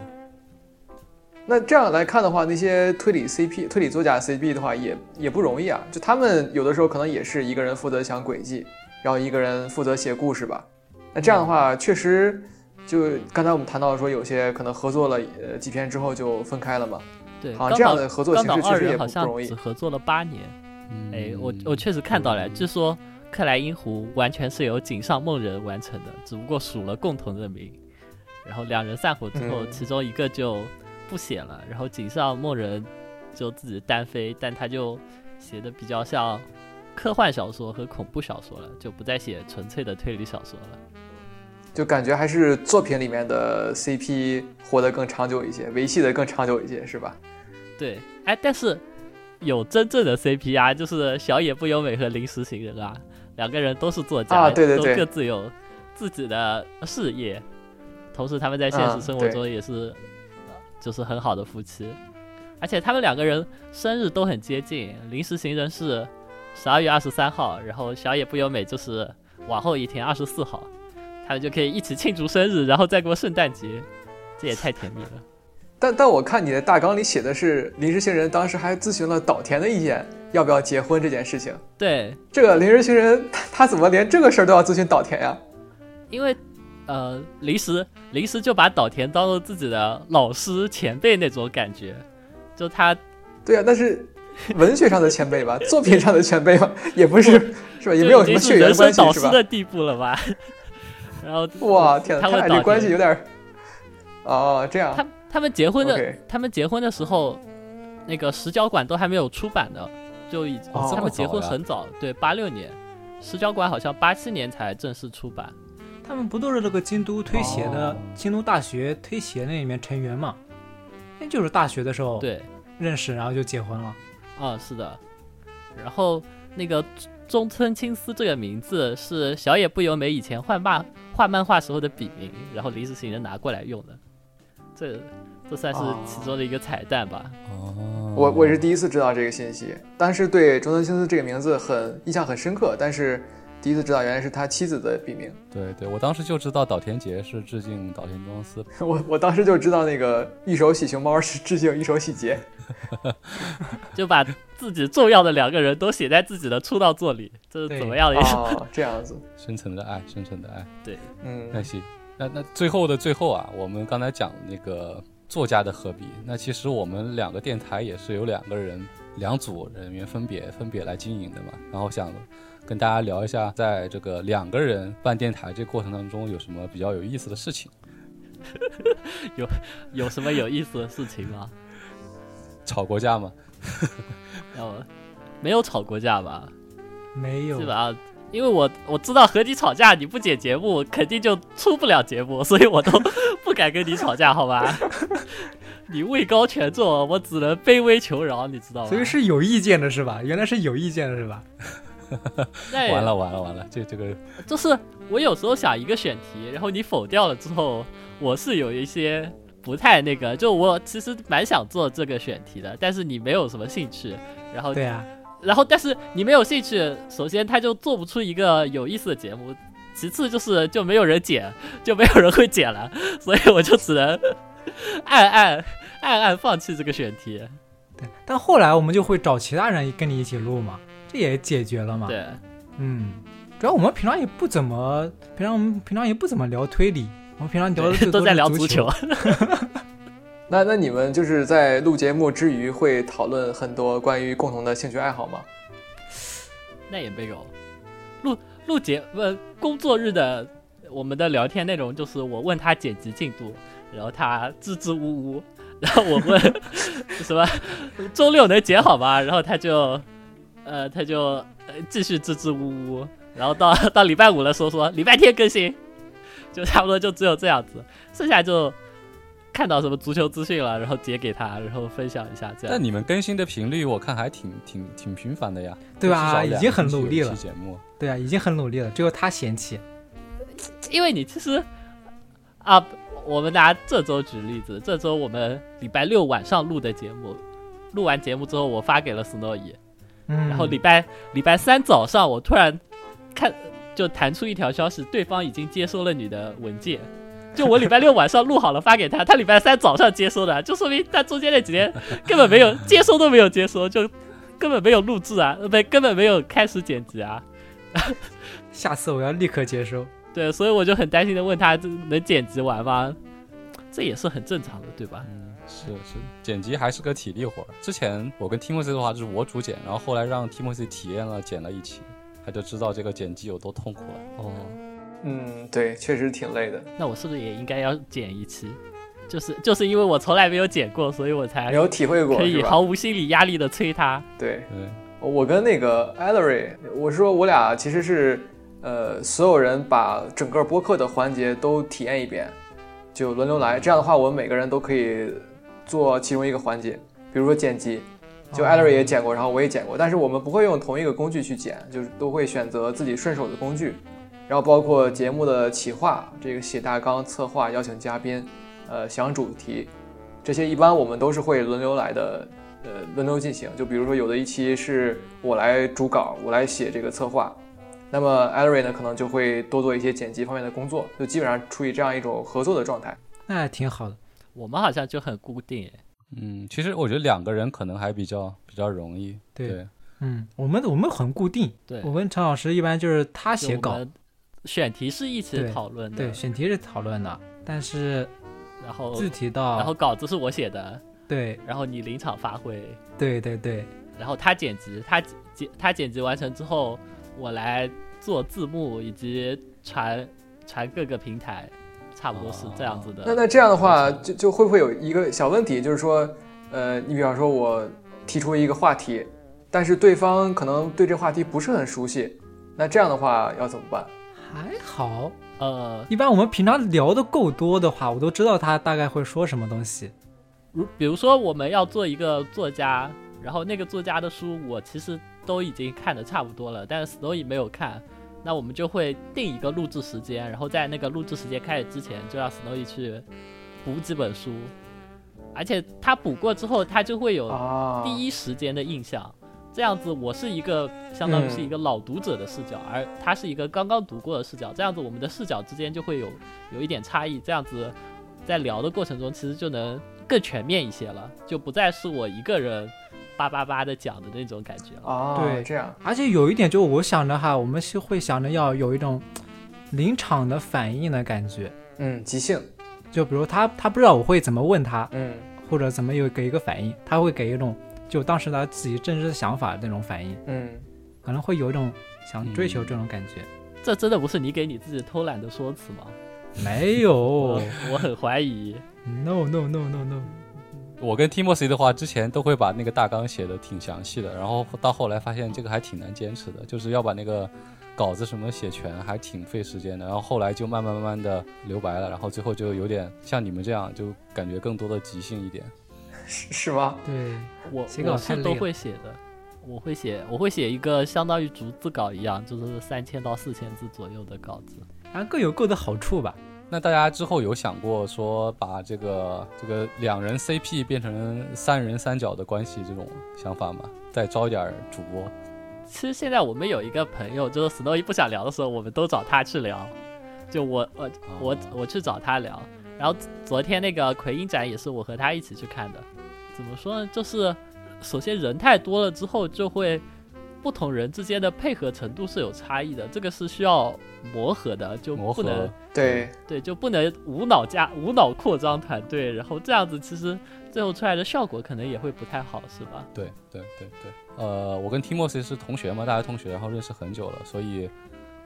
那这样来看的话，那些推理 CP、推理作家 CP 的话，也也不容易啊。就他们有的时候可能也是一个人负责想轨迹，然后一个人负责写故事吧。那这样的话，确实，就刚才我们谈到说，有些可能合作了呃几天之后就分开了嘛。对，好像冈岛这样的合作形式确实也人好像不不容易只。合作了八年。嗯，哎，我我确实看到了，据说克莱因湖完全是由井上梦人完成的，只不过署了共同的名。然后两人散伙之后，嗯其中一个就不写了，然后井上梦人就自己单飞，但他就写的比较像科幻小说和恐怖小说了，就不再写纯粹的推理小说了。就感觉还是作品里面的 CP 活得更长久一些，维系的更长久一些，是吧？对，哎，但是有真正的 CP 啊，就是小野不由美和临时行人啊，两个人都是作家，啊对对对都各自有自己的事业，同时他们在现啊实生活中也是、呃就是很好的夫妻，而且他们两个人生日都很接近，临时行人是十二月二十三号，然后小野不由美就是往后一天二十四号，他们就可以一起庆祝生日，然后再过圣诞节，这也太甜蜜了。(laughs) 但但我看你的大纲里写的是临时行人当时还咨询了岛田的意见，要不要结婚这件事情。对，这个临时行人他他怎么连这个事儿都要咨询岛田呀？因为呃，临时临时就把岛田当做自己的老师前辈那种感觉，就他对啊，那是文学上的前辈吧，(laughs) 作品上的前辈吧，也不是是吧？也没有什么血缘关系是吧？导师的地步了吧？然后哇，他们俩关系有点儿……哦，这样他他们结婚的他们结婚的时候，那个石角馆都还没有出版呢，就已哦他们结婚很早，对，八六年，石角馆好像八七年才正式出版。他们不都是那个京都推协的、哦京都大学推协那里面成员嘛？那就是大学的时候对，认识，然后就结婚了。啊，是的。然后那个中村青司这个名字是小野不由美以前画漫画漫画时候的笔名，然后临时行人拿过来用的。这这算是其中的一个彩蛋吧。哦，我我也是第一次知道这个信息，当时对中村青司这个名字很印象很深刻，但是第一次知道原来是他妻子的笔名。对对，我当时就知道岛田杰是致敬岛田庄司，(laughs) 我我当时就知道那个一手洗熊猫是致敬一手洗洁。(laughs) 就把自己重要的两个人都写在自己的出道作里，这是怎么样的一个？哦，这样子，(laughs) 深沉的爱，深沉的爱。对，嗯，那行，那那最后的最后啊，我们刚才讲那个作家的合笔，那其实我们两个电台也是有两个人两组人员分别分别来经营的嘛，然后想跟大家聊一下，在这个两个人办电台这个过程当中有什么比较有意思的事情。(laughs) 有有什么有意思的事情吗？吵过架吗？有，(laughs) 没有吵过架吧？没有基本上，因为我我知道和你吵架，你不剪节目，肯定就出不了节目，(laughs) 所以我都不敢跟你吵架，好吧？你位高权重，我只能卑微求饶，你知道吗？所以是有意见的是吧？原来是有意见的是吧？(laughs) 那完了完了完了，这这个就是我有时候想一个选题，然后你否掉了之后，我是有一些不太那个，就我其实蛮想做这个选题的，但是你没有什么兴趣，然后对啊，然后但是你没有兴趣，首先他就做不出一个有意思的节目，其次就是就没有人剪，就没有人会剪了，所以我就只能暗暗暗暗放弃这个选题。对。但后来我们就会找其他人跟你一起录嘛，这也解决了嘛。，对，嗯，主要我们平常也不怎么，平常我们平常也不怎么聊推理，我们平常聊的都在聊足球。(laughs) 那那你们就是在录节目之余会讨论很多关于共同的兴趣爱好吗？那也没有。录录节不工作日的我们的聊天内容就是我问他剪辑进度，然后他支支吾吾，然后我问 (laughs) 什么周六能剪好吗？然后他就呃他就呃继续支支吾吾，然后到 (laughs) 到礼拜五的时候说礼拜天更新，(laughs) 就差不多就只有这样子，剩下就看到什么足球资讯了，然后截给他，然后分享一下这样但。你们更新的频率我看还挺挺挺频繁的呀，对吧至少两已经很努力了期节目，对啊，已经很努力了，只有他嫌弃。(laughs) 因为你其实啊，我们拿这周举例子，这周我们礼拜六晚上录的节目，录完节目之后我发给了 Snowy，嗯，然后礼拜礼拜三早上我突然看就弹出一条消息，对方已经接收了你的文件。就我礼拜六晚上录好了发给他，他礼拜三早上接收的，就说明他中间那几天根本没有接收都没有接收，就根本没有录制啊，呃不，根本没有开始剪辑啊。(laughs) (laughs) 下次我要立刻接收。对，所以我就很担心的问他，这能剪辑完吗？这也是很正常的，对吧？嗯，是是，剪辑还是个体力活儿。之前我跟 Timothy 的话就是我主剪，然后后来让 Timothy 体验了剪了一期，他就知道这个剪辑有多痛苦了。哦，嗯，对，确实挺累的，那我是不是也应该要剪一期？就是 (laughs) 就是因为我从来没有剪过，所以我才没有体会过可以毫无心理压力的催他。对，对，我跟那个 Ellery，我说我俩其实是，呃，所有人把整个播客的环节都体验一遍，就轮流来。这样的话，我们每个人都可以做其中一个环节，比如说剪辑，就哦 Ellery 也剪过，然后我也剪过，但是我们不会用同一个工具去剪，就是都会选择自己顺手的工具。然后包括节目的企划，这个写大纲、策划、邀请嘉宾，呃，想主题，这些一般我们都是会轮流来的，呃，轮流进行。就比如说有的一期是我来主稿，我来写这个策划，那么 Ellery 呢可能就会多做一些剪辑方面的工作，就基本上处于这样一种合作的状态。那还挺好的。我们好像就很固定，哎嗯，其实我觉得两个人可能还比较比较容易。对对，嗯，我们我们很固定，对，我跟陈老师一般就是他写稿，选题是一起讨论的，对，选题是讨论的，但是然后具体到然后稿子是我写的，对。然后你临场发挥，对对对。然后他剪辑，他剪他剪辑完成之后，我来做字幕以及传传各个平台，差不多是这样子的。那那这样的话，就就会不会有一个小问题，就是说，呃，你比方说我提出一个话题，但是对方可能对这话题不是很熟悉，那这样的话要怎么办？还好。呃，一般我们平常聊的够多的话，我都知道他大概会说什么东西。如比如说我们要做一个作家，然后那个作家的书我其实都已经看的差不多了，但是 Snowy 没有看，那我们就会定一个录制时间，然后在那个录制时间开始之前，就让 Snowy 去补几本书，而且他补过之后，他就会有啊，第一时间的印象。这样子，我是一个相当于是一个老读者的视角，而他是一个刚刚读过的视角。这样子，我们的视角之间就会有有一点差异。这样子，在聊的过程中，其实就能更全面一些了，就不再是我一个人叭叭叭的讲的那种感觉了。啊，对这样，而且有一点，就我想着哈，我们是会想着要有一种临场的反应的感觉。嗯，即兴，就比如他他不知道我会怎么问他，嗯或者怎么有给一个反应，他会给一种就当时他自己真实的想法那种反应，嗯，可能会有一种想追求这种感觉。这真的不是你给你自己偷懒的说辞吗？没有我我很怀疑。，no no no no no，我跟 Timothy 的话，之前都会把那个大纲写的挺详细的，然后到后来发现这个还挺难坚持的，就是要把那个稿子什么写全，还挺费时间的。然后后来就慢慢慢慢的留白了，然后最后就有点像你们这样，就感觉更多的即兴一点。是是吗？对，我写稿我是都会写的，我会写，我会写一个相当于逐字稿一样，就是三千到四千字左右的稿子。反正各有各的好处吧。那大家之后有想过说把这个这个两人 CP 变成三人三角的关系这种想法吗？再招一点儿主播。其实现在我们有一个朋友，就是 Snow 一不想聊的时候，我们都找他去聊。就我我我我去找他聊，然后昨天那个奎因展也是我和他一起去看的。怎么说呢？就是首先人太多了之后，就会不同人之间的配合程度是有差异的，这个是需要磨合的，就磨不能合，对，对，就不能无脑加无脑扩张团队，然后这样子其实最后出来的效果可能也会不太好，是吧？对对对对，呃，我跟 Timothy 是同学嘛，大学同学，然后认识很久了，所以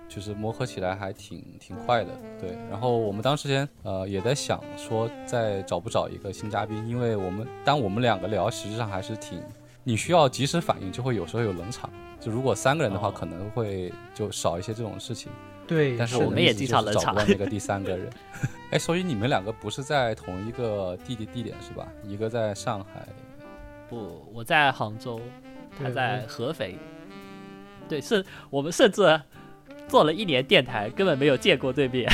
就是磨合起来还挺挺快的。对，然后我们当时间呃也在想说，再找不找一个新嘉宾，因为我们当我们两个聊，实际上还是挺你需要及时反应，就会有时候有冷场。就如果三个人的话，哦可能会就少一些这种事情。对，但是我们也经常冷场不到那个 (laughs) 第三个人。(laughs) 哎，所以你们两个不是在同一个地地地点是吧？一个在上海，不，我在杭州，他在合肥。对，是我们甚至做了一年电台，根本没有见过对面。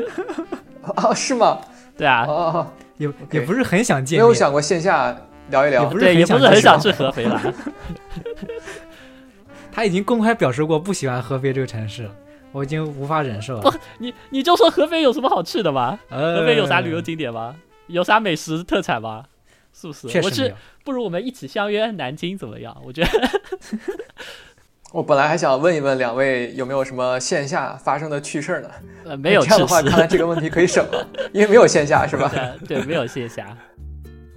(laughs) 哦，是吗？对啊也也不是很想见面，有想过线下聊一聊也不。是对，很也不是很想去合肥了。(laughs) 他已经公开表示过不喜欢合肥这个城市了，我已经无法忍受了。不你你就说合肥有什么好去的吧？呃合肥有啥旅游景点吗？有啥美食特产吗？是不是？确实没有，不如我们一起相约南京怎么样？我觉得 (laughs) 我本来还想问一问两位有没有什么线下发生的趣事儿呢？呃没有 (laughs) 这样的话，看来这个问题可以省了，因为没有线下是吧？对对，没有线下。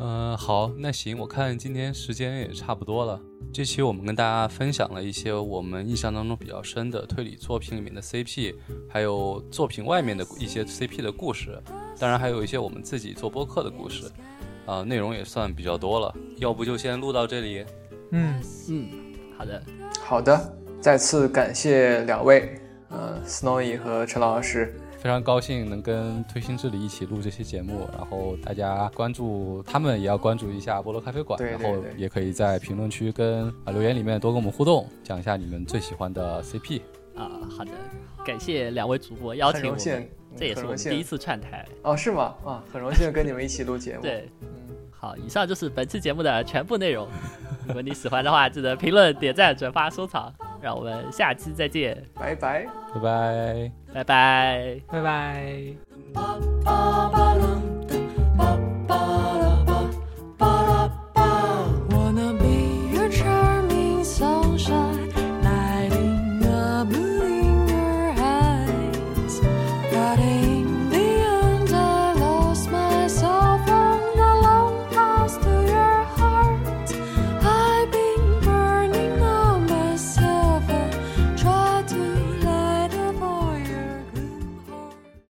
嗯，好，那行，我看今天时间也差不多了。这期我们跟大家分享了一些我们印象当中比较深的推理作品里面的 CP，还有作品外面的一些 CP 的故事，当然还有一些我们自己做播客的故事，啊、内容也算比较多了。要不就先录到这里。嗯，嗯，好的，好的，再次感谢两位，呃，Snowy 和陈老师。非常高兴能跟推心置理一起录这期节目，然后大家关注他们，也要关注一下菠萝咖啡馆，对对然后也可以在评论区跟啊留言里面多跟我们互动，讲一下你们最喜欢的 CP。啊，好的，感谢两位主播邀请我们，很荣幸，这也是我们第一次串台。哦，是吗？啊，很荣幸跟你们一起录节目。(laughs) 对，嗯，好，以上就是本期节目的全部内容。如果你喜欢的话，记得评论、点赞、转发、收藏。让我们下期再见，拜拜。拜拜。拜拜。拜拜。